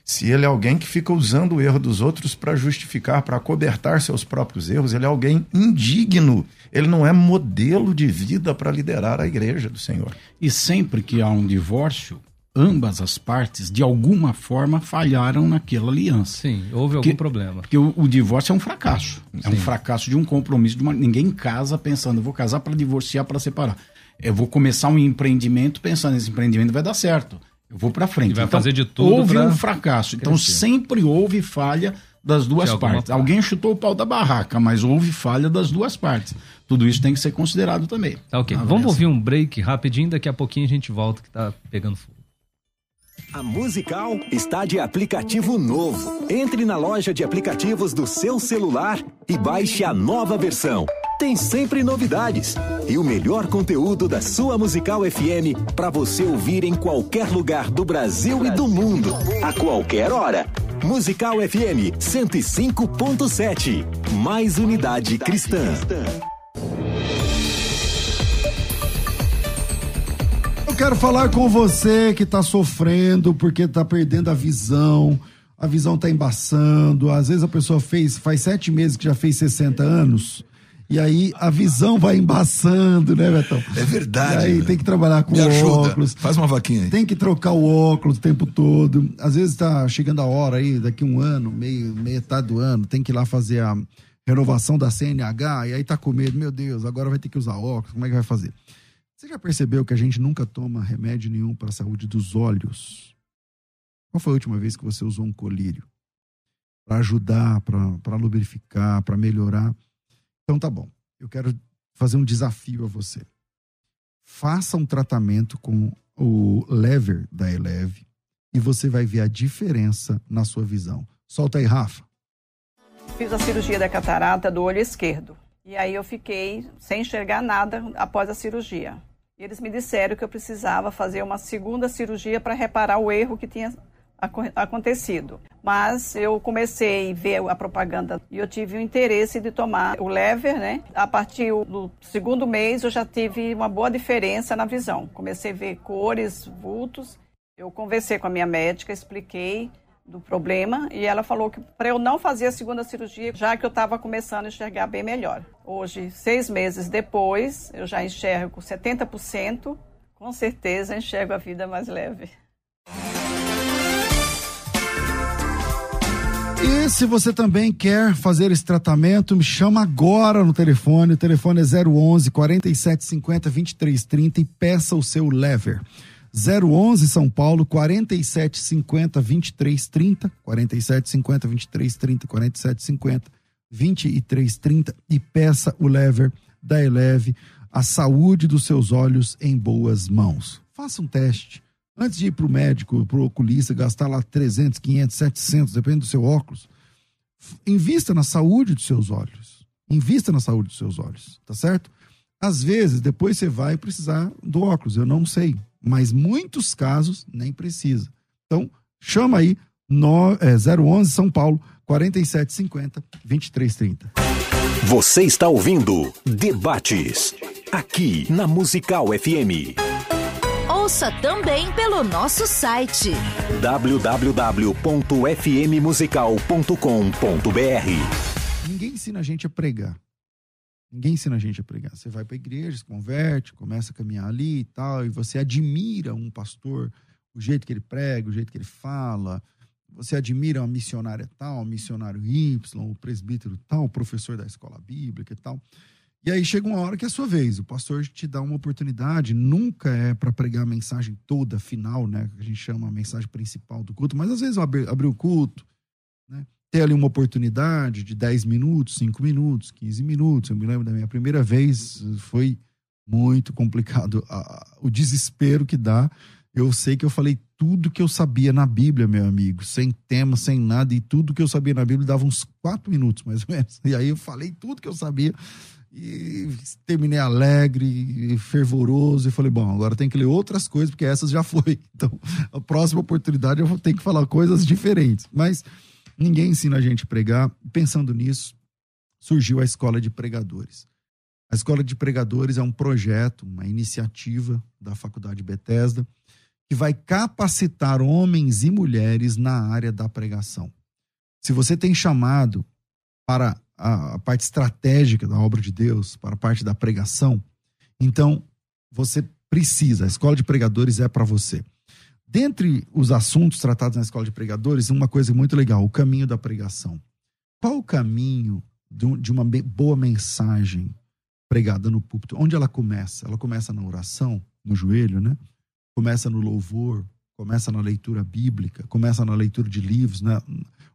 [SPEAKER 3] se ele é alguém que fica usando o erro dos outros para justificar, para cobertar seus próprios erros, ele é alguém indigno. Ele não é modelo de vida para liderar a igreja do Senhor.
[SPEAKER 2] E sempre que há um divórcio, ambas as partes, de alguma forma, falharam naquela aliança.
[SPEAKER 1] Sim, houve
[SPEAKER 2] porque,
[SPEAKER 1] algum problema.
[SPEAKER 2] Porque o, o, divórcio é um fracasso. Sim. É um fracasso de um compromisso. De uma, ninguém casa pensando, vou casar para divorciar, para separar. Eu vou começar um empreendimento pensando, esse empreendimento vai dar certo. Eu vou para frente. E
[SPEAKER 1] vai então, fazer de tudo.
[SPEAKER 2] Houve um fracasso. Então sempre houve falha das duas partes. Parte. Alguém chutou o pau da barraca, mas houve falha das duas partes. Tudo isso tem que ser considerado também.
[SPEAKER 1] Tá ok. Vamos ouvir um break rapidinho, daqui a pouquinho a gente volta que tá pegando fogo.
[SPEAKER 6] A Musical está de aplicativo novo. Entre na loja de aplicativos do seu celular e baixe a nova versão tem sempre novidades e o melhor conteúdo da sua Musical FM para você ouvir em qualquer lugar do Brasil e do mundo, a qualquer hora. Musical FM 105.7. Mais unidade cristã.
[SPEAKER 7] Eu quero falar com você que está sofrendo porque está perdendo a visão. A visão está embaçando. Às vezes a pessoa fez, faz sete meses que já fez 60 anos e aí a visão vai embaçando, né, Betão?
[SPEAKER 8] É verdade.
[SPEAKER 7] E aí
[SPEAKER 8] né?
[SPEAKER 7] tem que trabalhar com Me óculos.
[SPEAKER 8] Faz uma vaquinha aí.
[SPEAKER 7] Tem que trocar o óculos o tempo todo. Às vezes tá chegando a hora aí, daqui um ano, meio, metade do ano, tem que ir lá fazer a renovação da CNH, e aí tá com medo, meu Deus, agora vai ter que usar óculos, como é que vai fazer? Você já percebeu que a gente nunca toma remédio nenhum para a saúde dos olhos? Qual foi a última vez que você usou um colírio? Para ajudar, para lubrificar, para melhorar então tá bom. Eu quero fazer um desafio a você. Faça um tratamento com o lever da Eleve e você vai ver a diferença na sua visão. Solta aí, Rafa.
[SPEAKER 9] Fiz a cirurgia da catarata do olho esquerdo. E aí eu fiquei sem enxergar nada após a cirurgia. E eles me disseram que eu precisava fazer uma segunda cirurgia para reparar o erro que tinha acontecido. Mas eu comecei a ver a propaganda e eu tive o interesse de tomar o lever, né? A partir do segundo mês eu já tive uma boa diferença na visão. Comecei a ver cores, vultos. Eu conversei com a minha médica, expliquei do problema e ela falou que para eu não fazer a segunda cirurgia, já que eu estava começando a enxergar bem melhor. Hoje, seis meses depois, eu já enxergo 70%, com certeza enxergo a vida mais leve.
[SPEAKER 7] E se você também quer fazer esse tratamento, me chama agora no telefone. O telefone é 011 4750 2330 e peça o seu lever. 011 São Paulo 4750 2330 4750 2330 4750 2330 e peça o lever da Eleve, a saúde dos seus olhos em boas mãos. Faça um teste Antes de ir para o médico, para o oculista, gastar lá 300, 500, 700, depende do seu óculos, invista na saúde dos seus olhos. Invista na saúde dos seus olhos, tá certo? Às vezes, depois você vai precisar do óculos, eu não sei. Mas muitos casos nem precisa. Então, chama aí no, é, 011 São Paulo 4750 2330.
[SPEAKER 6] Você está ouvindo Debates aqui na Musical FM.
[SPEAKER 10] Ouça também pelo nosso site
[SPEAKER 6] www.fmmusical.com.br.
[SPEAKER 7] Ninguém ensina a gente a pregar. Ninguém ensina a gente a pregar. Você vai para a igreja, se converte, começa a caminhar ali e tal, e você admira um pastor, o jeito que ele prega, o jeito que ele fala. Você admira uma missionária tal, um missionário Y, o presbítero tal, o professor da escola bíblica e tal. E aí chega uma hora que é a sua vez. O pastor te dá uma oportunidade, nunca é para pregar a mensagem toda, final, né? Que a gente chama a mensagem principal do culto, mas às vezes abrir abri o culto, né? Ter ali uma oportunidade de 10 minutos, 5 minutos, 15 minutos. Eu me lembro da minha primeira vez, foi muito complicado. O desespero que dá. Eu sei que eu falei tudo que eu sabia na Bíblia, meu amigo, sem tema, sem nada, e tudo que eu sabia na Bíblia dava uns quatro minutos, mais ou menos. E aí eu falei tudo que eu sabia e terminei alegre, fervoroso e falei, bom, agora tem que ler outras coisas, porque essas já foi. Então, a próxima oportunidade eu vou ter que falar coisas diferentes. Mas ninguém ensina a gente a pregar. Pensando nisso, surgiu a Escola de Pregadores. A Escola de Pregadores é um projeto, uma iniciativa da Faculdade Bethesda, que vai capacitar homens e mulheres na área da pregação. Se você tem chamado para a, a parte estratégica da obra de Deus, para a parte da pregação, então você precisa, a escola de pregadores é para você. Dentre os assuntos tratados na escola de pregadores, uma coisa muito legal, o caminho da pregação. Qual o caminho de uma boa mensagem pregada no púlpito? Onde ela começa? Ela começa na oração, no joelho, né? Começa no louvor, começa na leitura bíblica, começa na leitura de livros, né?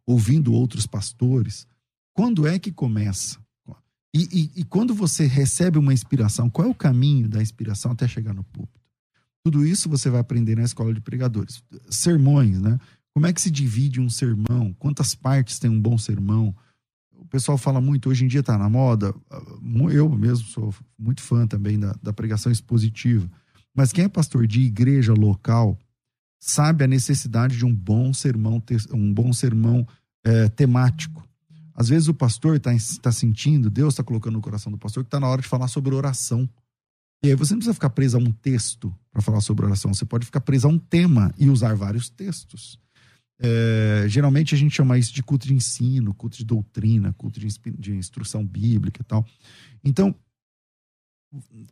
[SPEAKER 7] ouvindo outros pastores. Quando é que começa? E, e, e, quando você recebe uma inspiração, qual é o caminho da inspiração até chegar no púlpito? Tudo isso você vai aprender na escola de pregadores. Sermões, né? Como é que se divide um sermão? Quantas partes tem um bom sermão? O pessoal fala muito, hoje em dia está na moda. Eu mesmo sou muito fã também da, da pregação expositiva. Mas quem é pastor de igreja local sabe a necessidade de um bom sermão, um bom sermão é, temático às vezes o pastor está tá sentindo, Deus está colocando no coração do pastor que está na hora de falar sobre oração. E aí você não precisa ficar preso a um texto para falar sobre oração, você pode ficar preso a um tema e usar vários textos. É, geralmente a gente chama isso de culto de ensino, culto de doutrina, culto de, de instrução bíblica e tal. Então,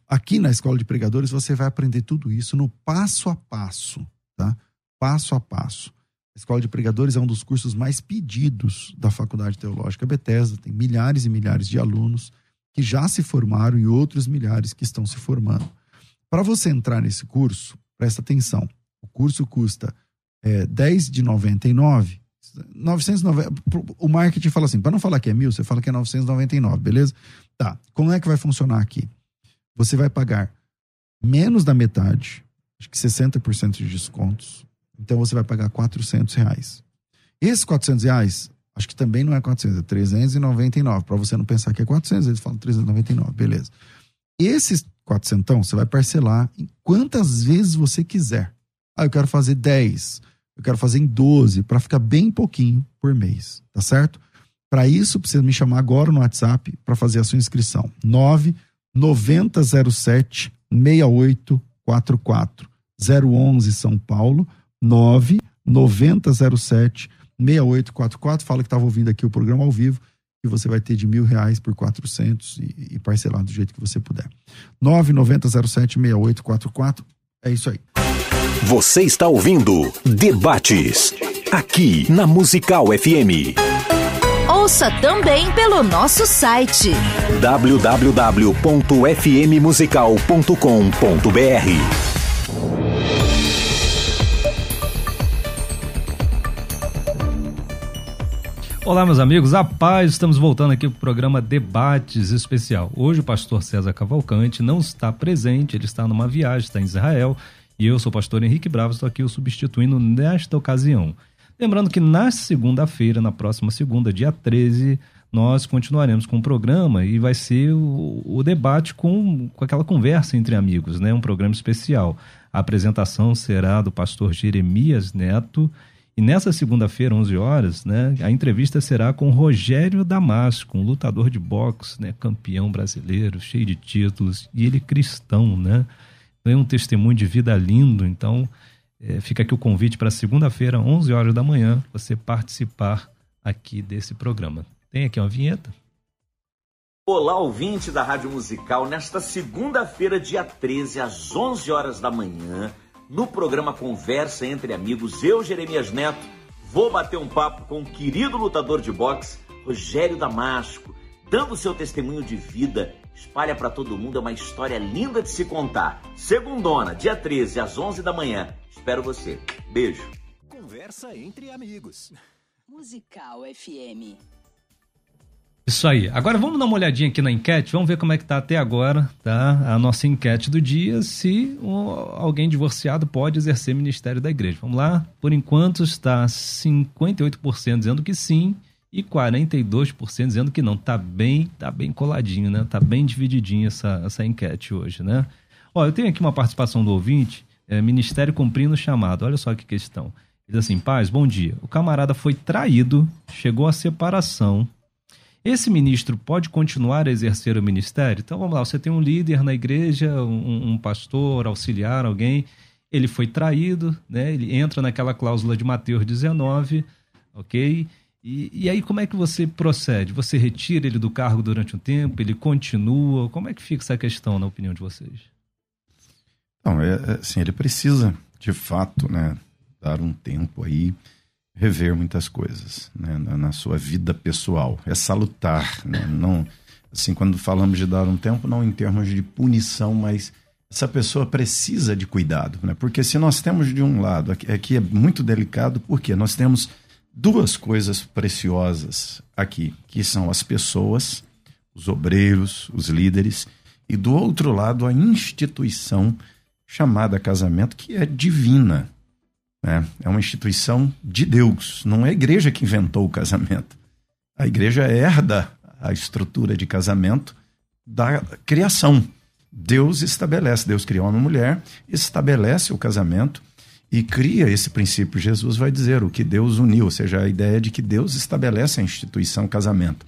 [SPEAKER 7] aqui na escola de pregadores você vai aprender tudo isso no passo a passo, tá? Passo a passo. A Escola de Pregadores é um dos cursos mais pedidos da Faculdade Teológica Bethesda. Tem milhares e milhares de alunos que já se formaram e outros milhares que estão se formando. Para você entrar nesse curso, presta atenção. O curso custa é, 10 de 99. 990, o marketing fala assim, para não falar que é mil, você fala que é 999, beleza? Tá. Como é que vai funcionar aqui? Você vai pagar menos da metade, acho que 60% de descontos, então você vai pagar 400 reais. Esses 400 reais, acho que também não é 400, é 399. Para você não pensar que é 400, eles falam 399, beleza. Esses 400 você vai parcelar em quantas vezes você quiser. Ah, eu quero fazer 10, eu quero fazer em 12, para ficar bem pouquinho por mês, tá certo? Para isso, precisa me chamar agora no WhatsApp para fazer a sua inscrição. 9 9007 6844 011 São Paulo 9 9007 6844. Fala que estava ouvindo aqui o programa ao vivo e você vai ter de mil reais por 400 e, e parcelar do jeito que você puder. 99007 6844. É isso aí.
[SPEAKER 6] Você está ouvindo Debates, aqui na Musical FM.
[SPEAKER 10] Ouça também pelo nosso site
[SPEAKER 6] www.fmmusical.com.br.
[SPEAKER 1] Olá, meus amigos, a paz, estamos voltando aqui para o programa Debates Especial. Hoje o pastor César Cavalcante não está presente, ele está numa viagem, está em Israel, e eu sou o pastor Henrique Bravo, estou aqui o substituindo nesta ocasião. Lembrando que na segunda-feira, na próxima segunda, dia 13, nós continuaremos com o programa e vai ser o, o debate com, com aquela conversa entre amigos, né? Um programa especial. A apresentação será do pastor Jeremias Neto e nessa segunda-feira, 11 horas, né, a entrevista será com Rogério Damasco, um lutador de boxe, né, campeão brasileiro, cheio de títulos, e ele cristão, né? É um testemunho de vida lindo, então é, fica aqui o convite para segunda-feira, 11 horas da manhã, você participar aqui desse programa. Tem aqui uma vinheta?
[SPEAKER 8] Olá, ouvinte da Rádio Musical, nesta segunda-feira, dia 13, às 11 horas da manhã, no programa Conversa entre Amigos, eu, Jeremias Neto, vou bater um papo com o querido lutador de boxe, Rogério Damasco, dando seu testemunho de vida Espalha para todo mundo, é uma história linda de se contar. Segundona, dia 13, às 11 da manhã. Espero você. Beijo.
[SPEAKER 6] Conversa entre amigos.
[SPEAKER 10] Musical FM.
[SPEAKER 1] Isso aí. Agora vamos dar uma olhadinha aqui na enquete, vamos ver como é que tá até agora, tá? A nossa enquete do dia, se alguém divorciado pode exercer ministério da igreja. Vamos lá? Por enquanto está 58% dizendo que sim e 42% dizendo que não. Tá bem, tá bem coladinho, né? Tá bem divididinho essa, essa enquete hoje, né? Ó, eu tenho aqui uma participação do ouvinte, é, Ministério cumprindo o chamado. Olha só que questão. Diz assim, paz, bom dia. O camarada foi traído, chegou à separação, esse ministro pode continuar a exercer o ministério? Então vamos lá, você tem um líder na igreja, um, um pastor, auxiliar, alguém, ele foi traído, né? ele entra naquela cláusula de Mateus 19, ok? E, e, aí como é que você procede? Você retira ele do cargo durante um tempo, ele continua? Como é que fica essa questão na opinião de vocês?
[SPEAKER 3] É, é assim, ele precisa, de fato, né, dar um tempo aí rever muitas coisas né, na, na, sua vida pessoal. É salutar, né? não assim quando falamos de dar um tempo, não em termos de punição, mas essa pessoa precisa de cuidado, né? Porque se nós temos de um lado aqui, aqui é muito delicado, porque nós temos duas coisas preciosas aqui, que são as pessoas, os obreiros, os líderes, e do outro lado a instituição chamada casamento, que é divina. Né? É uma instituição de Deus, não é a igreja que inventou o casamento. A igreja herda a estrutura de casamento da criação. Deus estabelece, Deus criou uma mulher, estabelece o casamento e cria esse princípio. Jesus vai dizer o que Deus uniu, ou seja, a ideia de que Deus estabelece a instituição casamento.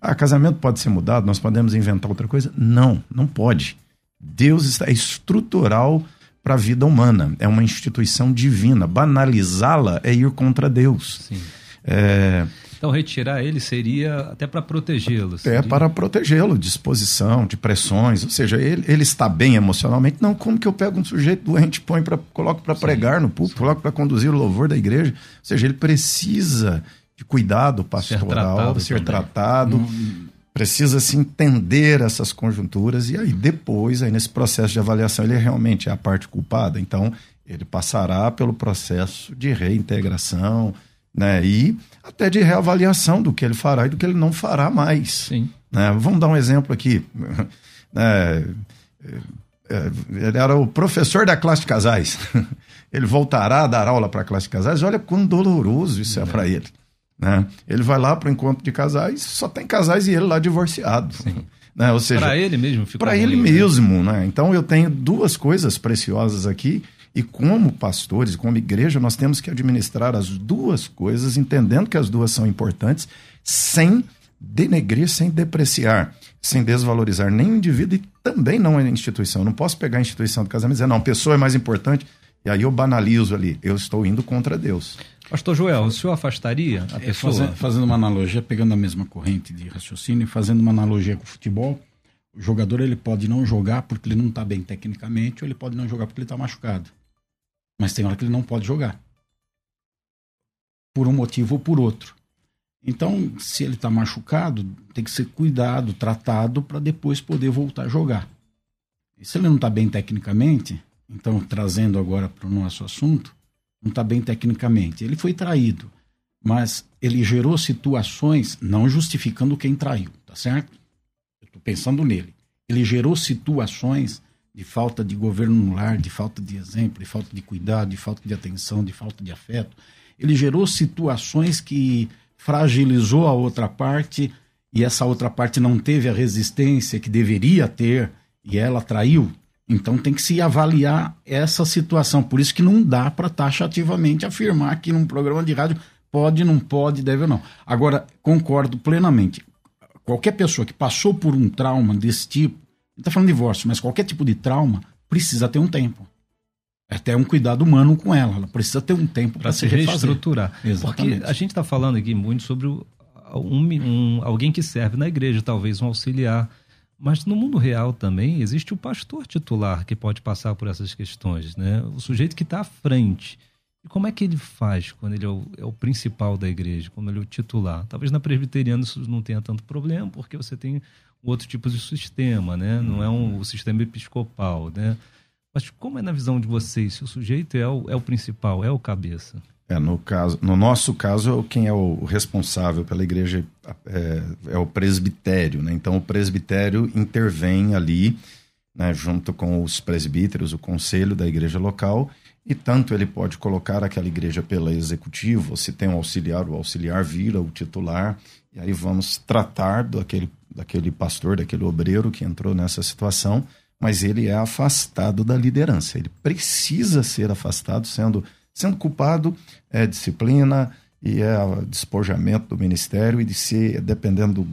[SPEAKER 3] Ah, casamento pode ser mudado, nós podemos inventar outra coisa? Não, não pode. Deus está é estrutural para a vida humana. É uma instituição divina. Banalizá-la é ir contra Deus.
[SPEAKER 1] É... Então, retirar ele seria até para protegê-lo.
[SPEAKER 3] É para protegê-lo, de exposição, de pressões. Ou seja, ele, ele está bem emocionalmente. Não, como que eu pego um sujeito doente, põe pra, coloco para pregar no púlpito, coloco para conduzir o louvor da igreja? Ou seja, ele precisa de cuidado pastoral, ser tratado. Ser tratado precisa se entender essas conjunturas e aí depois, aí nesse processo de avaliação, ele realmente é a parte culpada. Então, ele passará pelo processo de reintegração, né? E até de reavaliação do que ele fará e do que ele não fará mais.
[SPEAKER 1] Sim.
[SPEAKER 3] Né? Vamos dar um exemplo aqui. É, é, ele era o professor da classe de casais. Ele voltará a dar aula para a classe de casais. Olha quão doloroso isso é, é para ele. Né? Ele vai lá para o encontro de casais, só tem casais e ele lá divorciado. Né? Ou seja,
[SPEAKER 1] para ele mesmo,
[SPEAKER 3] para ele né? mesmo, né? Então eu tenho duas coisas preciosas aqui e como pastores, como igreja, nós temos que administrar as duas coisas, entendendo que as duas são importantes, sem denegrir, sem depreciar, sem desvalorizar nem o indivíduo e também não a instituição. Eu não posso pegar a instituição do casamento e dizer, não, a pessoa é mais importante, e aí eu banalizo ali. Eu estou indo contra Deus.
[SPEAKER 1] Pastor Joel, o senhor afastaria a é, pessoa?
[SPEAKER 2] Fazendo, fazendo uma analogia, pegando a mesma corrente de raciocínio, fazendo uma analogia com o futebol, o jogador ele pode não jogar porque ele não está bem tecnicamente, ou ele pode não jogar porque ele está machucado. Mas tem hora que ele não pode jogar. Por um motivo ou por outro. Então, se ele está machucado, tem que ser cuidado, tratado, para depois poder voltar a jogar. E se ele não está bem tecnicamente, então, trazendo agora para o nosso assunto, não está bem tecnicamente. Ele foi traído, mas ele gerou situações, não justificando quem traiu, tá certo? Eu estou pensando nele. Ele gerou situações de falta de governo no lar, de falta de exemplo, de falta de cuidado, de falta de atenção, de falta de afeto. Ele gerou situações que fragilizou a outra parte e essa outra parte não teve a resistência que deveria ter e ela traiu. Então tem que se avaliar essa situação. Por isso que não dá para taxativamente afirmar que num programa de rádio pode, não pode, deve ou não. Agora, concordo plenamente. Qualquer pessoa que passou por um trauma desse tipo, não está falando de divórcio, mas qualquer tipo de trauma, precisa ter um tempo. Até um cuidado humano com ela. Ela precisa ter um tempo para se reestruturar.
[SPEAKER 1] Exatamente. Porque a gente está falando aqui muito sobre um, um, alguém que serve na igreja, talvez um auxiliar mas no mundo real também existe o pastor titular que pode passar por essas questões, né? O sujeito que está à frente. E como é que ele faz quando ele é o, é o, principal da igreja, quando ele é o titular? Talvez na presbiteriana isso não tenha tanto problema, porque você tem outro tipo de sistema, né? Não é um o sistema episcopal, né? Mas como é na visão de vocês? Se o sujeito é o, é o principal, é o cabeça?
[SPEAKER 3] É, no, caso, no nosso caso, quem é o responsável pela igreja é, é o presbitério, né? Então, o presbitério intervém ali, né, junto com os presbíteros, o conselho da igreja local, e tanto ele pode colocar aquela igreja pela executiva, se tem um auxiliar, o auxiliar vira o titular, e aí vamos tratar daquele, daquele pastor, daquele obreiro que entrou nessa situação, mas ele é afastado da liderança. Ele precisa ser afastado, sendo, sendo culpado, é disciplina e é despojamento do ministério e de ser, dependendo do,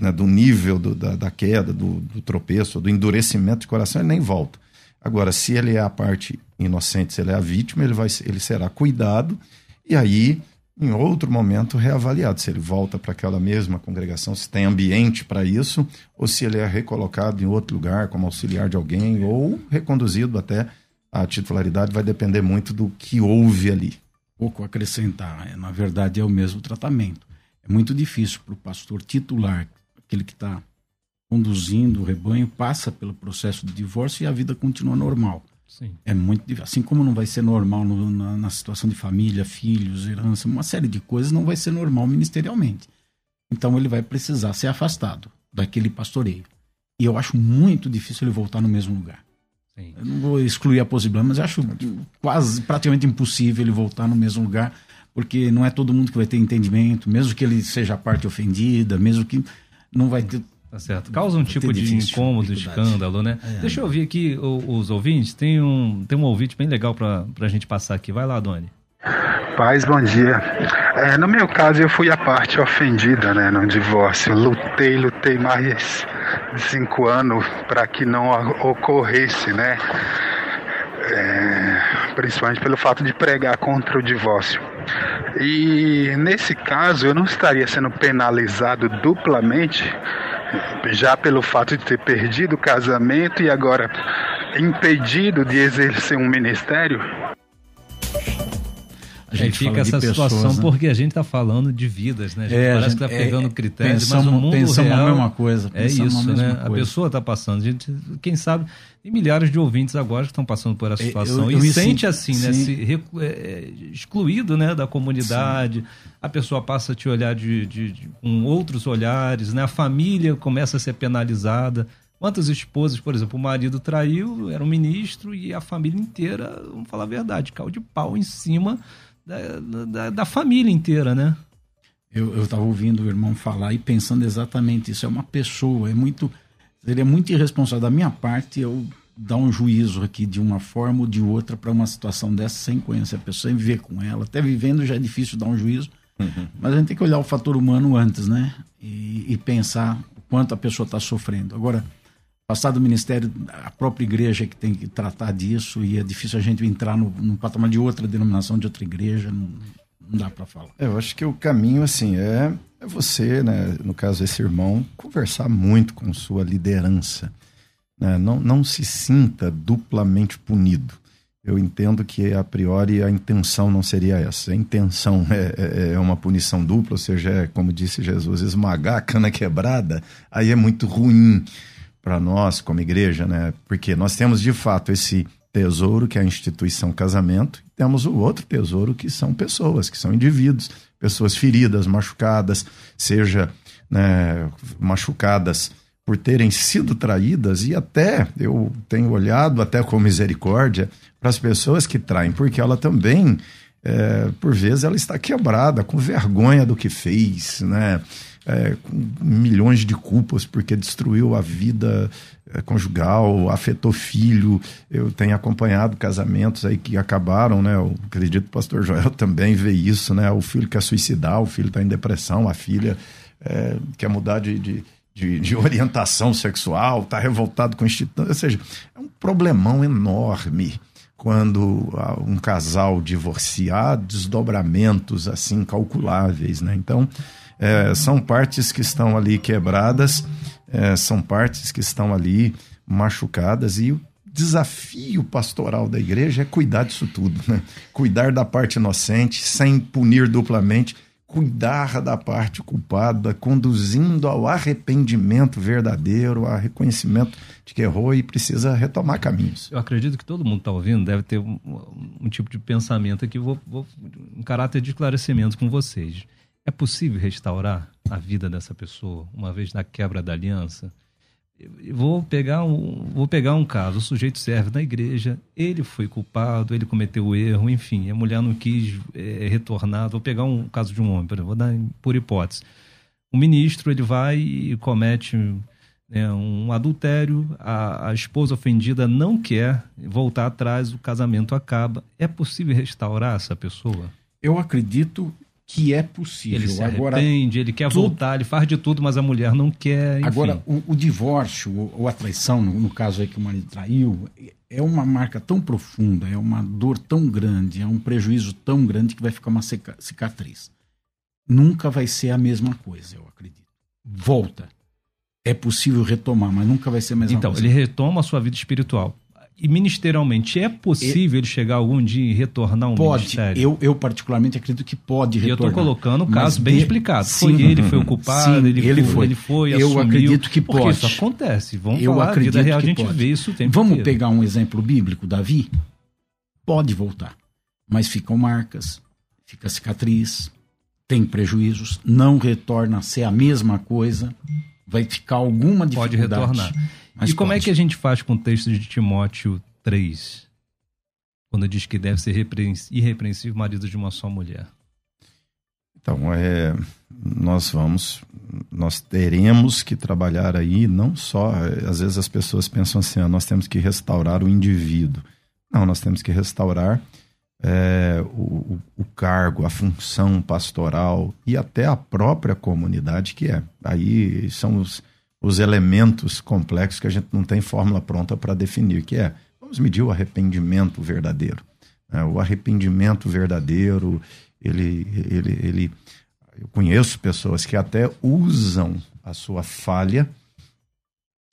[SPEAKER 3] né, do nível do, da, da, queda, do, do tropeço, do endurecimento de coração, ele nem volta. Agora, se ele é a parte inocente, se ele é a vítima, ele, vai, ele será cuidado e aí em outro momento reavaliado se ele volta para aquela mesma congregação, se tem ambiente para isso, ou se ele é recolocado em outro lugar como auxiliar de alguém, ou reconduzido até a titularidade, vai depender muito do que houve ali.
[SPEAKER 2] Pouco acrescentar, é, na verdade é o mesmo tratamento. É muito difícil para o pastor titular, aquele que está conduzindo o rebanho, passa pelo processo de divórcio e a vida continua normal. Sim. É muito assim como não vai ser normal no, na, na, situação de família, filhos, herança, uma série de coisas não vai ser normal ministerialmente. Então ele vai precisar ser afastado daquele pastoreio. E eu acho muito difícil ele voltar no mesmo lugar. Sim. Eu não vou excluir a possibilidade, mas acho quase praticamente impossível ele voltar no mesmo lugar, porque não é todo mundo que vai ter entendimento, mesmo que ele seja a parte ofendida, mesmo que não vai ter
[SPEAKER 1] Tá certo. Causa um tipo de incômodo, escândalo, né? É. Deixa eu ouvir aqui os, ouvintes. Tem um, tem um ouvinte bem legal para a gente passar aqui. Vai lá, Doni.
[SPEAKER 11] Paz, bom dia. É, no meu caso, eu fui a parte ofendida, né, no divórcio. Lutei, lutei mais de cinco anos para que não ocorresse, né? É, principalmente pelo fato de pregar contra o divórcio. E nesse caso, eu não estaria sendo penalizado duplamente já pelo fato de ter perdido o casamento e agora impedido de exercer um ministério?
[SPEAKER 1] A gente fica essa pessoas, situação né? porque a gente está falando de vidas, né? É, parece que está pegando é, critérios, pensamos, mas o mundo
[SPEAKER 2] pensamos
[SPEAKER 1] real
[SPEAKER 2] a mesma coisa.
[SPEAKER 1] É isso, né? A pessoa está passando. A gente, quem sabe, tem milhares de ouvintes agora que estão passando por essa situação eu, eu, eu e sente assim, né? Se, é, é, excluído, né? Da comunidade. Sim. A pessoa passa a te olhar de, de, de, com outros olhares, né? A família começa a ser penalizada. Quantas esposas, por exemplo, o marido traiu, era um ministro e a família inteira, vamos falar a verdade, caiu de pau em cima da, da, da família inteira, né?
[SPEAKER 2] Eu estava ouvindo o irmão falar e pensando exatamente isso. É uma pessoa, é muito. Seria muito irresponsável da minha parte eu dar um juízo aqui de uma forma ou de outra para uma situação dessa sem conhecer a pessoa, sem viver com ela. Até vivendo já é difícil dar um juízo, uhum. mas a gente tem que olhar o fator humano antes, né? E, e pensar o quanto a pessoa está sofrendo. Agora, passar do ministério, a própria igreja que tem que tratar disso, e é difícil a gente entrar no, no patamar de outra denominação, de outra igreja, não, não dá para falar.
[SPEAKER 3] Eu acho que o caminho, assim, é, é você, né, no caso esse irmão, conversar muito com sua liderança. Né? Não, não se sinta duplamente punido. Eu entendo que, a priori, a intenção não seria essa. A intenção é, é, é uma punição dupla, ou seja, é, como disse Jesus, esmagar a cana quebrada, aí é muito ruim para nós como igreja, né? Porque nós temos de fato esse tesouro que é a instituição casamento, e temos o outro tesouro que são pessoas, que são indivíduos, pessoas feridas, machucadas, seja né, machucadas por terem sido traídas e até eu tenho olhado até com misericórdia para as pessoas que traem, porque ela também é, por vezes ela está quebrada, com vergonha do que fez, né? É, com milhões de culpas porque destruiu a vida é, conjugal, afetou filho. Eu tenho acompanhado casamentos aí que acabaram, né? Eu acredito que o pastor Joel também vê isso, né? O filho quer suicidar, o filho está em depressão, a filha é, quer mudar de, de, de, de orientação sexual, está revoltado com o instituto. Ou seja, é um problemão enorme quando um casal divorciar, desdobramentos assim calculáveis, né? Então, é, são partes que estão ali quebradas, é, são partes que estão ali machucadas e o desafio pastoral da igreja é cuidar disso tudo, né? Cuidar da parte inocente, sem punir duplamente, cuidar da parte culpada, conduzindo ao arrependimento verdadeiro, ao reconhecimento de que errou e precisa retomar caminhos.
[SPEAKER 1] Eu acredito que todo mundo está ouvindo deve ter um, um, tipo de pensamento aqui, vou, vou, um caráter de esclarecimento com vocês. É possível restaurar a vida dessa pessoa uma vez na quebra da aliança? vou pegar um, vou pegar um caso, o sujeito serve na igreja, ele foi culpado, ele cometeu erro, enfim, a mulher não quis é, retornar. Vou pegar um caso de um homem, vou dar por hipótese. O ministro ele vai e comete né, um adultério, a, a esposa ofendida não quer voltar atrás, o casamento acaba. É possível restaurar essa pessoa?
[SPEAKER 2] Eu acredito que é possível.
[SPEAKER 1] Ele se agora, arrepende, ele quer tudo... voltar, ele faz de tudo, mas a mulher não quer. Enfim.
[SPEAKER 2] Agora, o, o divórcio ou a traição, no, no, caso aí que o marido traiu, é uma marca tão profunda, é uma dor tão grande, é um prejuízo tão grande que vai ficar uma cicatriz. Nunca vai ser a mesma coisa, eu acredito. Volta. É possível retomar, mas nunca vai ser a mesma
[SPEAKER 1] então,
[SPEAKER 2] coisa.
[SPEAKER 1] Então, ele retoma a sua vida espiritual e ministerialmente, é possível ele chegar algum dia e retornar um
[SPEAKER 2] pode.
[SPEAKER 1] ministério?
[SPEAKER 2] Eu, eu particularmente acredito que pode retornar.
[SPEAKER 1] E eu estou colocando o caso bem de... explicado. Sim, foi ele, foi o culpado, sim, ele, ele, foi, ele foi,
[SPEAKER 2] Eu
[SPEAKER 1] assumiu,
[SPEAKER 2] acredito que pode.
[SPEAKER 1] Porque isso acontece. Vamos eu falar, acredito vida real, a gente pode. vê isso o tempo
[SPEAKER 2] Vamos
[SPEAKER 1] inteiro.
[SPEAKER 2] pegar um exemplo bíblico, Davi? Pode voltar, mas ficam marcas, fica cicatriz, tem prejuízos, não retorna a ser a mesma coisa, vai ficar alguma dificuldade.
[SPEAKER 1] Pode retornar. Mas e como pode. é que a gente faz com o texto de Timóteo 3? Quando diz que deve ser irrepreensível o marido de uma só mulher.
[SPEAKER 3] Então, é, nós vamos, nós teremos que trabalhar aí, não só, às vezes as pessoas pensam assim, ah, nós temos que restaurar o indivíduo. Não, nós temos que restaurar é, o, o, cargo, a função pastoral e até a própria comunidade que é. Aí são os, os elementos complexos que a gente não tem fórmula pronta para definir, que é, vamos medir o arrependimento verdadeiro. É, o arrependimento verdadeiro, ele, ele, ele, eu conheço pessoas que até usam a sua falha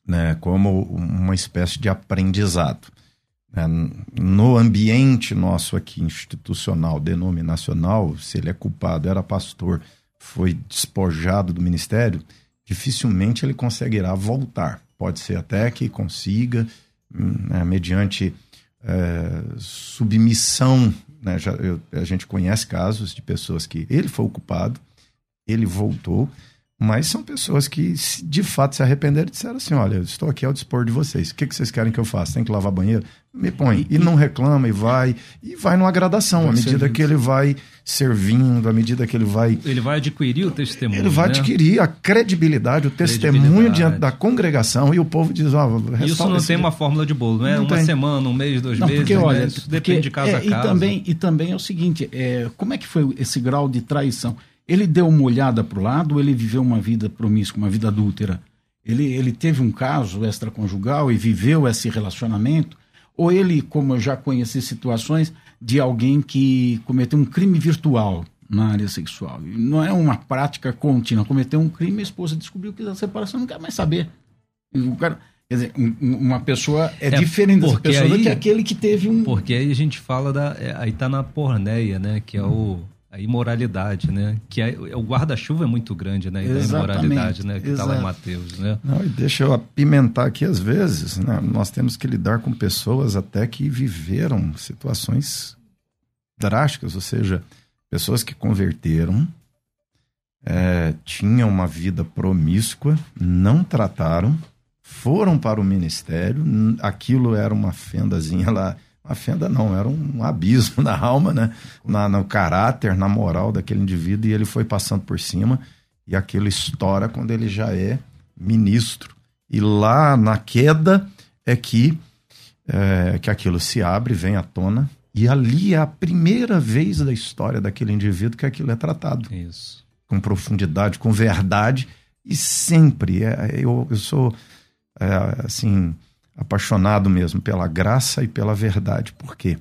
[SPEAKER 3] né, como uma espécie de aprendizado. É, no ambiente nosso aqui, institucional, denominacional, se ele é culpado, era pastor, foi despojado do ministério, dificilmente ele conseguirá voltar. Pode ser até que consiga, né, mediante é, submissão. Né, já, eu, a gente conhece casos de pessoas que ele foi o culpado, ele voltou, mas são pessoas que, de fato, se arrependeram e disseram assim: olha, estou aqui ao dispor de vocês. O que, que vocês querem que eu faça? Tem que lavar banheiro? Me põe. E, e não reclama e vai. E vai numa gradação, à medida servindo. que ele vai servindo, à medida que ele vai.
[SPEAKER 1] Ele vai adquirir o testemunho.
[SPEAKER 3] Ele vai
[SPEAKER 1] né?
[SPEAKER 3] adquirir a credibilidade, o testemunho credibilidade. diante da congregação e o povo diz: ó,
[SPEAKER 1] oh, Isso não tem uma fórmula de bolo, não é não uma tem. semana, um mês, dois não, meses. Porque, olha, né? Isso porque, depende de casa é, a casa.
[SPEAKER 2] E também, e também é o seguinte: é, como é que foi esse grau de traição? Ele deu uma olhada para o lado ou ele viveu uma vida promíscua, uma vida adúltera? Ele, ele teve um caso extraconjugal e viveu esse relacionamento? Ou ele, como eu já conheci situações, de alguém que cometeu um crime virtual na área sexual? Não é uma prática contínua. Cometeu um crime, a esposa descobriu que a separação não quer mais saber. O cara, Quer dizer, uma pessoa é, é diferente dessa pessoa aí, do que aquele que teve um.
[SPEAKER 1] Porque aí a gente fala da. É, aí tá na porneia, né? Que é o a imoralidade, né? Que é, o guarda-chuva é muito grande, né? E da imoralidade, né? Que está lá em Mateus, né?
[SPEAKER 3] Não, e deixa eu apimentar aqui às vezes, né? Nós temos que lidar com pessoas até que viveram situações drásticas, ou seja, pessoas que converteram, é, tinham uma vida promíscua, não trataram, foram para o ministério, aquilo era uma fendazinha lá a fenda não, era um abismo na alma, né? Na, no caráter, na moral daquele indivíduo, e ele foi passando por cima, e aquilo estoura quando ele já é ministro. E lá na queda é que, é, que aquilo se abre, vem à tona, e ali é a primeira vez da história daquele indivíduo que aquilo é tratado.
[SPEAKER 1] Isso.
[SPEAKER 3] Com profundidade, com verdade, e sempre. É, eu, eu sou, é, assim apaixonado mesmo pela graça e pela verdade. Por quê?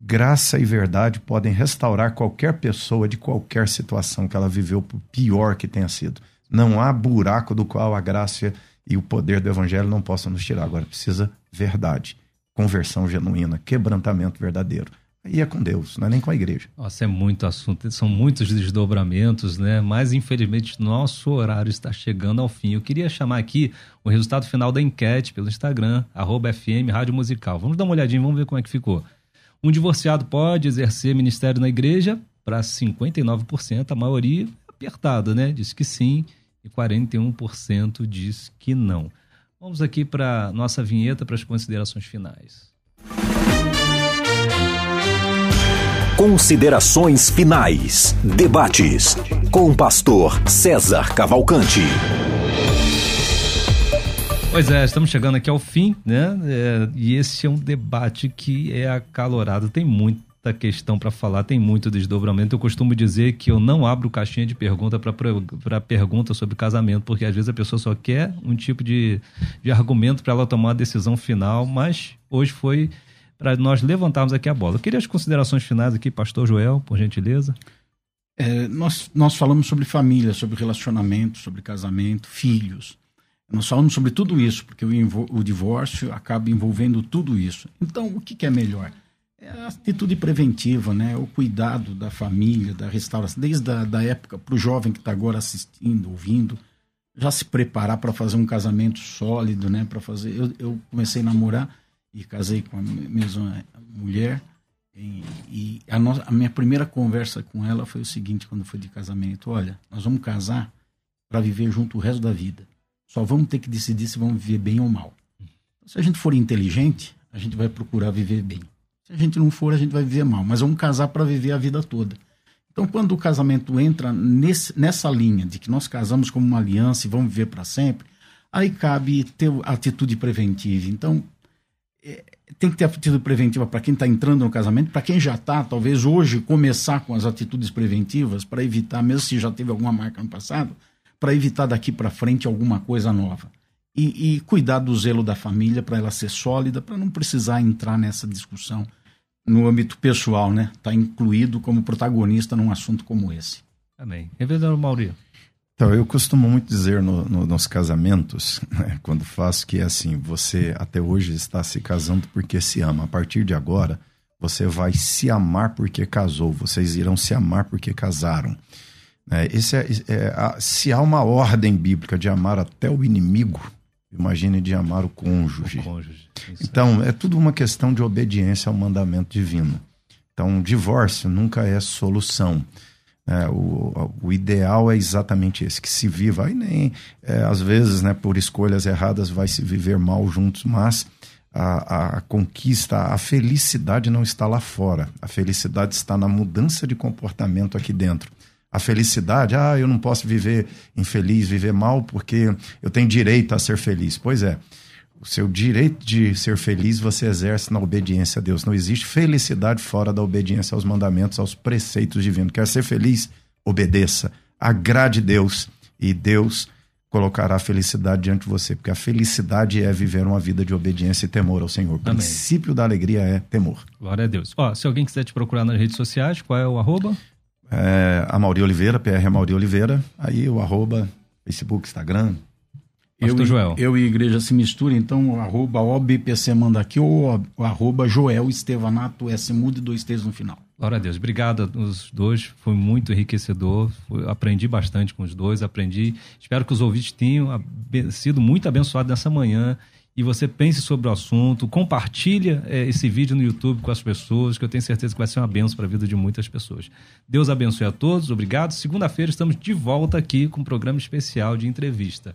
[SPEAKER 3] Graça e verdade podem restaurar qualquer pessoa de qualquer situação que ela viveu, por pior que tenha sido. Não há buraco do qual a graça e o poder do evangelho não possam nos tirar. Agora precisa verdade, conversão genuína, quebrantamento verdadeiro. Aí é com Deus, não é nem com a igreja.
[SPEAKER 1] Nossa, é muito assunto, são muitos desdobramentos, né? Mas infelizmente nosso horário está chegando ao fim. Eu queria chamar aqui o resultado final da enquete pelo Instagram, arroba FM Rádio Musical. Vamos dar uma olhadinha, vamos ver como é que ficou. Um divorciado pode exercer ministério na igreja? Para 59%, a maioria apertada, né? Diz que sim, e 41% diz que não. Vamos aqui para nossa vinheta para as considerações finais.
[SPEAKER 6] Considerações finais. Debates com o pastor César Cavalcante.
[SPEAKER 1] Pois é, estamos chegando aqui ao fim, né? É, e esse é um debate que é acalorado. Tem muita questão para falar, tem muito desdobramento. Eu costumo dizer que eu não abro caixinha de pergunta para pergunta sobre casamento, porque às vezes a pessoa só quer um tipo de, de argumento para ela tomar a decisão final, mas hoje foi para nós levantarmos aqui a bola. Eu queria as considerações finais aqui, pastor Joel, por gentileza.
[SPEAKER 2] É, nós, nós falamos sobre família, sobre relacionamento, sobre casamento, filhos. Nós falamos sobre tudo isso, porque o, o divórcio acaba envolvendo tudo isso. Então, o que, que, é melhor? É a atitude preventiva, né? o cuidado da família, da restauração, desde a da época, para o jovem que está agora assistindo, ouvindo, já se preparar para fazer um casamento sólido, né? para fazer. Eu, eu comecei a namorar e casei com a mesma mulher. E, e a, a, minha primeira conversa com ela foi o seguinte, quando foi de casamento: olha, nós vamos casar para viver junto o resto da vida. Só vamos ter que decidir se vamos viver bem ou mal. Se a gente for inteligente, a gente vai procurar viver bem. Se a gente não for, a gente vai viver mal. Mas vamos casar para viver a vida toda. Então, quando o casamento entra nesse, nessa linha de que nós casamos como uma aliança e vamos viver para sempre, aí cabe ter atitude preventiva. Então, é, tem que ter atitude preventiva para quem está entrando no casamento, para quem já está, talvez hoje começar com as atitudes preventivas para evitar, mesmo se já teve alguma marca no passado, para evitar daqui para frente alguma coisa nova. E, e, cuidar do zelo da família para ela ser sólida, para não precisar entrar nessa discussão no âmbito pessoal, né? Está incluído como protagonista num assunto como esse.
[SPEAKER 1] Amém. Reverendo Maurício.
[SPEAKER 3] Então, eu costumo muito dizer no, no, nos casamentos, né, quando faço, que é assim: você até hoje está se casando porque se ama. A partir de agora, você vai se amar porque casou, vocês irão se amar porque casaram. É, esse é, é a, se há uma ordem bíblica de amar até o inimigo, imagine de amar o cônjuge. O cônjuge então, é tudo uma questão de obediência ao mandamento divino. Então, divórcio nunca é solução. É, o, o, ideal é exatamente esse, que se viva. Aí nem, é, às vezes, né, por escolhas erradas, vai se viver mal juntos, mas a, a, conquista, a felicidade não está lá fora. A felicidade está na mudança de comportamento aqui dentro. A felicidade, ah, eu não posso viver infeliz, viver mal, porque eu tenho direito a ser feliz. Pois é, o seu direito de ser feliz você exerce na obediência a Deus. Não existe felicidade fora da obediência aos mandamentos, aos preceitos divinos. Quer ser feliz? Obedeça. Agrade Deus e Deus colocará a felicidade diante de você, porque a felicidade é viver uma vida de obediência e temor ao Senhor. O Amém. princípio da alegria é temor.
[SPEAKER 1] Glória a Deus. Ó, se alguém quiser te procurar nas redes sociais, qual é o arroba?
[SPEAKER 3] É, a Mauri Oliveira, PR Mauri Oliveira. Aí o arroba, Facebook, Instagram,
[SPEAKER 2] eu, Joel. eu e igreja se mistura, então o arroba OBPC manda aqui ou arroba Joel Estevanato S mude dois T's no final.
[SPEAKER 1] Glória a Deus. Obrigado aos dois. Foi muito enriquecedor. Foi, aprendi bastante com os dois. Aprendi. Espero que os ouvintes tenham sido muito abençoados nessa manhã. E você pense sobre o assunto. Compartilha é, esse vídeo no YouTube com as pessoas, que eu tenho certeza que vai ser uma benção para a vida de muitas pessoas. Deus abençoe a todos. Obrigado. Segunda-feira estamos de volta aqui com um programa especial de entrevista.